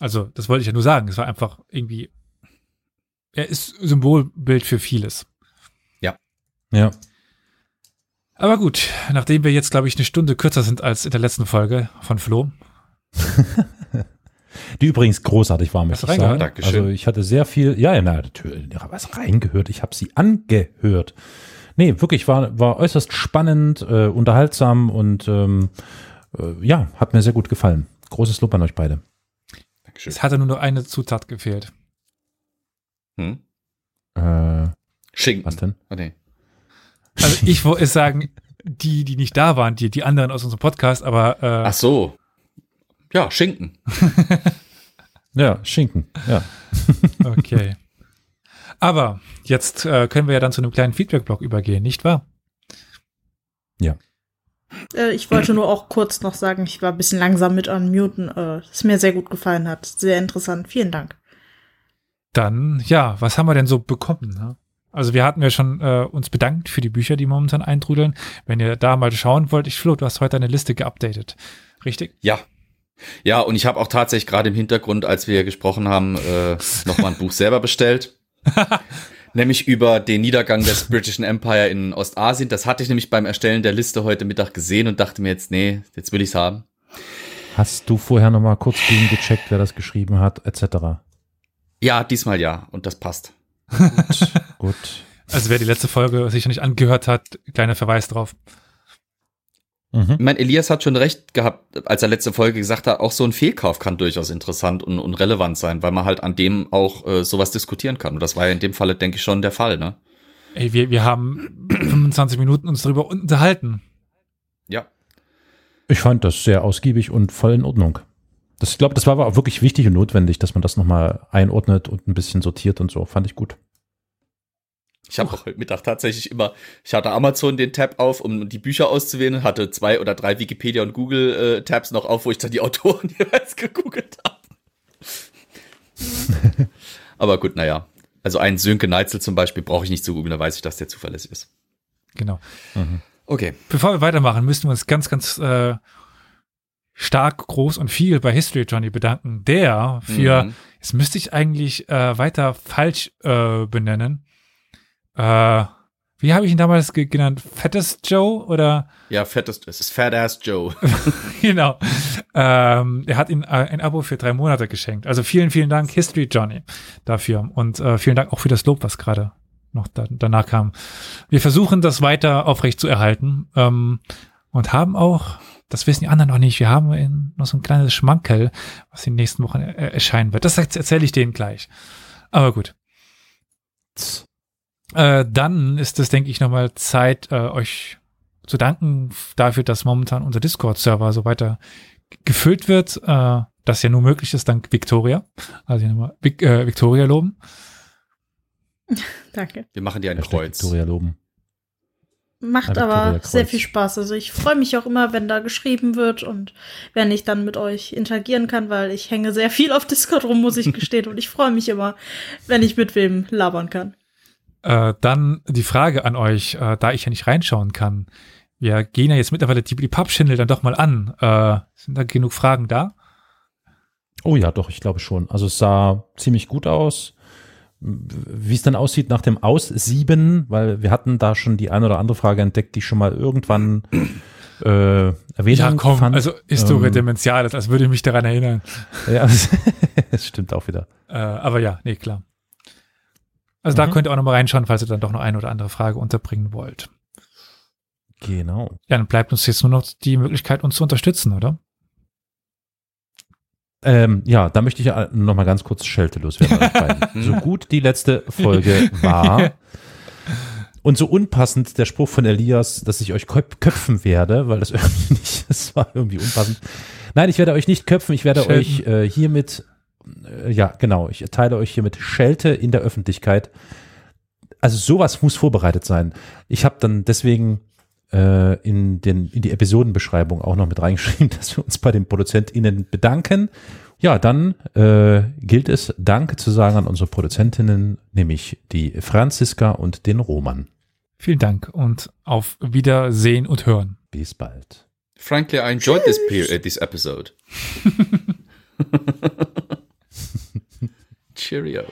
Also, das wollte ich ja nur sagen. Es war einfach irgendwie, er ist Symbolbild für vieles. Ja. Aber gut, nachdem wir jetzt, glaube ich, eine Stunde kürzer sind als in der letzten Folge von Flo. Die übrigens großartig war, möchte ich sagen. Dankeschön. Also ich hatte sehr viel, ja, ja, na, natürlich, was reingehört, ich habe sie angehört. Nee, wirklich, war, war äußerst spannend, äh, unterhaltsam und ähm, äh, ja, hat mir sehr gut gefallen. Großes Lob an euch beide. Dankeschön. Es hatte nur noch eine Zutat gefehlt. Hm? Äh, Schinken. was denn? Oh, nee. Also ich wollte sagen, die, die nicht da waren, die, die anderen aus unserem Podcast, aber äh, Ach so. Ja, Schinken. Ja, Schinken, ja. okay. aber jetzt äh, können wir ja dann zu einem kleinen Feedback-Blog übergehen, nicht wahr? Äh, ich wollte nur auch kurz noch sagen, ich war ein bisschen langsam mit Unmuten, äh, das mir sehr gut gefallen hat. Sehr interessant. Vielen Dank. Dann, ja, was haben wir denn so bekommen? Ne? Also wir hatten ja schon äh, uns bedankt für die Bücher, die momentan eintrudeln. Wenn ihr da mal schauen wollt, ich Flo, du hast heute eine Liste geupdatet. Richtig? Ja. Ja, und ich habe auch tatsächlich gerade im Hintergrund, als wir gesprochen haben, äh, nochmal ein Buch selber bestellt. nämlich über den Niedergang des Britischen Empire in Ostasien. Das hatte ich nämlich beim Erstellen der Liste heute Mittag gesehen und dachte mir jetzt, nee, jetzt will ich's haben. Hast du vorher noch mal kurz gegengecheckt, wer das geschrieben hat, etc.? Ja, diesmal ja. Und das passt. Gut. Also wer die letzte Folge sich noch nicht angehört hat, kleiner Verweis drauf. Mhm. Ich meine, Elias hat schon recht gehabt, als er letzte Folge gesagt hat, auch so ein Fehlkauf kann durchaus interessant und, und relevant sein, weil man halt an dem auch äh, sowas diskutieren kann. Und das war ja in dem Falle, denke ich, schon der Fall, ne? Ey, wir, wir haben 25 Minuten uns darüber unterhalten. Ja. Ich fand das sehr ausgiebig und voll in Ordnung. Das, ich glaube, das war aber auch wirklich wichtig und notwendig, dass man das nochmal einordnet und ein bisschen sortiert und so. Fand ich gut. Ich habe auch heute Mittag tatsächlich immer, ich hatte Amazon den Tab auf, um die Bücher auszuwählen, hatte zwei oder drei Wikipedia und Google äh, Tabs noch auf, wo ich dann die Autoren jeweils gegoogelt habe. Aber gut, naja. Also einen Sönke Neitzel zum Beispiel brauche ich nicht zu googeln, da weiß ich, dass der zuverlässig ist. Genau. Okay. Bevor wir weitermachen, müssen wir uns ganz, ganz äh, stark, groß und viel bei History Johnny bedanken, der für, Mhm. jetzt müsste ich eigentlich äh, weiter falsch äh, benennen. Äh, wie habe ich ihn damals ge genannt? Fettes Joe oder Ja, fettes, es ist Fat Ass Joe. genau. Ähm, er hat ihm äh, ein Abo für drei Monate geschenkt. Also vielen, vielen Dank, History Johnny, dafür. Und äh, vielen Dank auch für das Lob, was gerade noch da, danach kam. Wir versuchen das weiter aufrecht zu erhalten ähm, und haben auch, das wissen die anderen noch nicht, wir haben in, noch so ein kleines Schmankerl, was in den nächsten Wochen äh, erscheinen wird. Das erzähle ich denen gleich. Aber gut. Äh, dann ist es, denke ich, nochmal Zeit, äh, euch zu danken dafür, dass momentan unser Discord-Server so weiter gefüllt wird. Äh, das ja nur möglich ist dank Victoria. Also hier nochmal Vic, äh, Victoria loben. Danke. Wir machen dir ein Kreuz. Victoria loben. Macht aber sehr viel Spaß. Also ich freue mich auch immer, wenn da geschrieben wird und wenn ich dann mit euch interagieren kann, weil ich hänge sehr viel auf Discord rum, muss ich gestehen. und ich freue mich immer, wenn ich mit wem labern kann. Äh, dann die Frage an euch, äh, da ich ja nicht reinschauen kann. Wir gehen ja jetzt mittlerweile die, die Pub-Schindel dann doch mal an. Äh, sind da genug Fragen da? Oh ja, doch, ich glaube schon. Also es sah ziemlich gut aus. Wie es dann aussieht nach dem Aussieben, weil wir hatten da schon die eine oder andere Frage entdeckt, die schon mal irgendwann äh, erwähnt Ja, komm, fand. also Historie Ähm, Dementiales, als würde ich mich daran erinnern. Ja, das stimmt auch wieder. Äh, aber ja, nee, klar. Also da Mhm. könnt ihr auch noch mal reinschauen, falls ihr dann doch noch eine oder andere Frage unterbringen wollt. Genau. Ja, dann bleibt uns jetzt nur noch die Möglichkeit, uns zu unterstützen, oder? Ähm, ja, da möchte ich ja noch mal ganz kurz Schelte loswerden. beiden. so gut die letzte Folge war und so unpassend der Spruch von Elias, dass ich euch köp köpfen werde, weil das irgendwie nicht, das war irgendwie unpassend. Nein, ich werde euch nicht köpfen, ich werde Schelten. euch äh, hiermit, äh, ja genau, ich erteile euch hiermit Schelte in der Öffentlichkeit. Also sowas muss vorbereitet sein. Ich habe dann deswegen äh, in, den, in die Episodenbeschreibung auch noch mit reingeschrieben, dass wir uns bei den ProduzentInnen bedanken. Ja, dann äh, gilt es, Danke zu sagen an unsere Produzentinnen, nämlich die Franziska und den Roman. Vielen Dank und auf Wiedersehen und Hören. Bis bald. Frankly, I enjoyed this, pe- uh, this episode. Cheerio.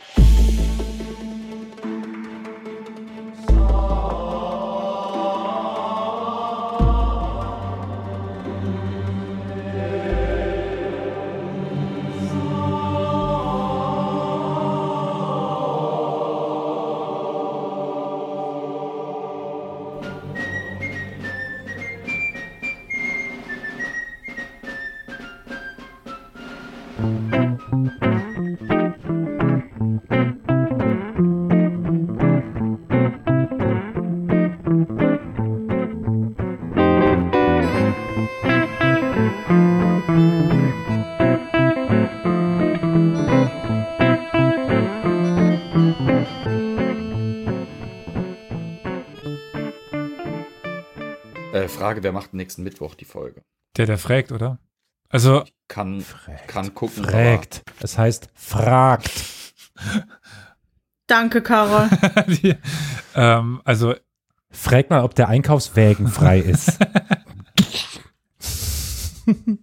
Äh, Frage, wer macht nächsten Mittwoch die Folge? Der, der fragt, oder? Also, Kann, Fragt. kann gucken. Fragt. Es heißt fragt. Danke, Karol. die, ähm, also Fragt mal, ob der Einkaufswägen frei ist.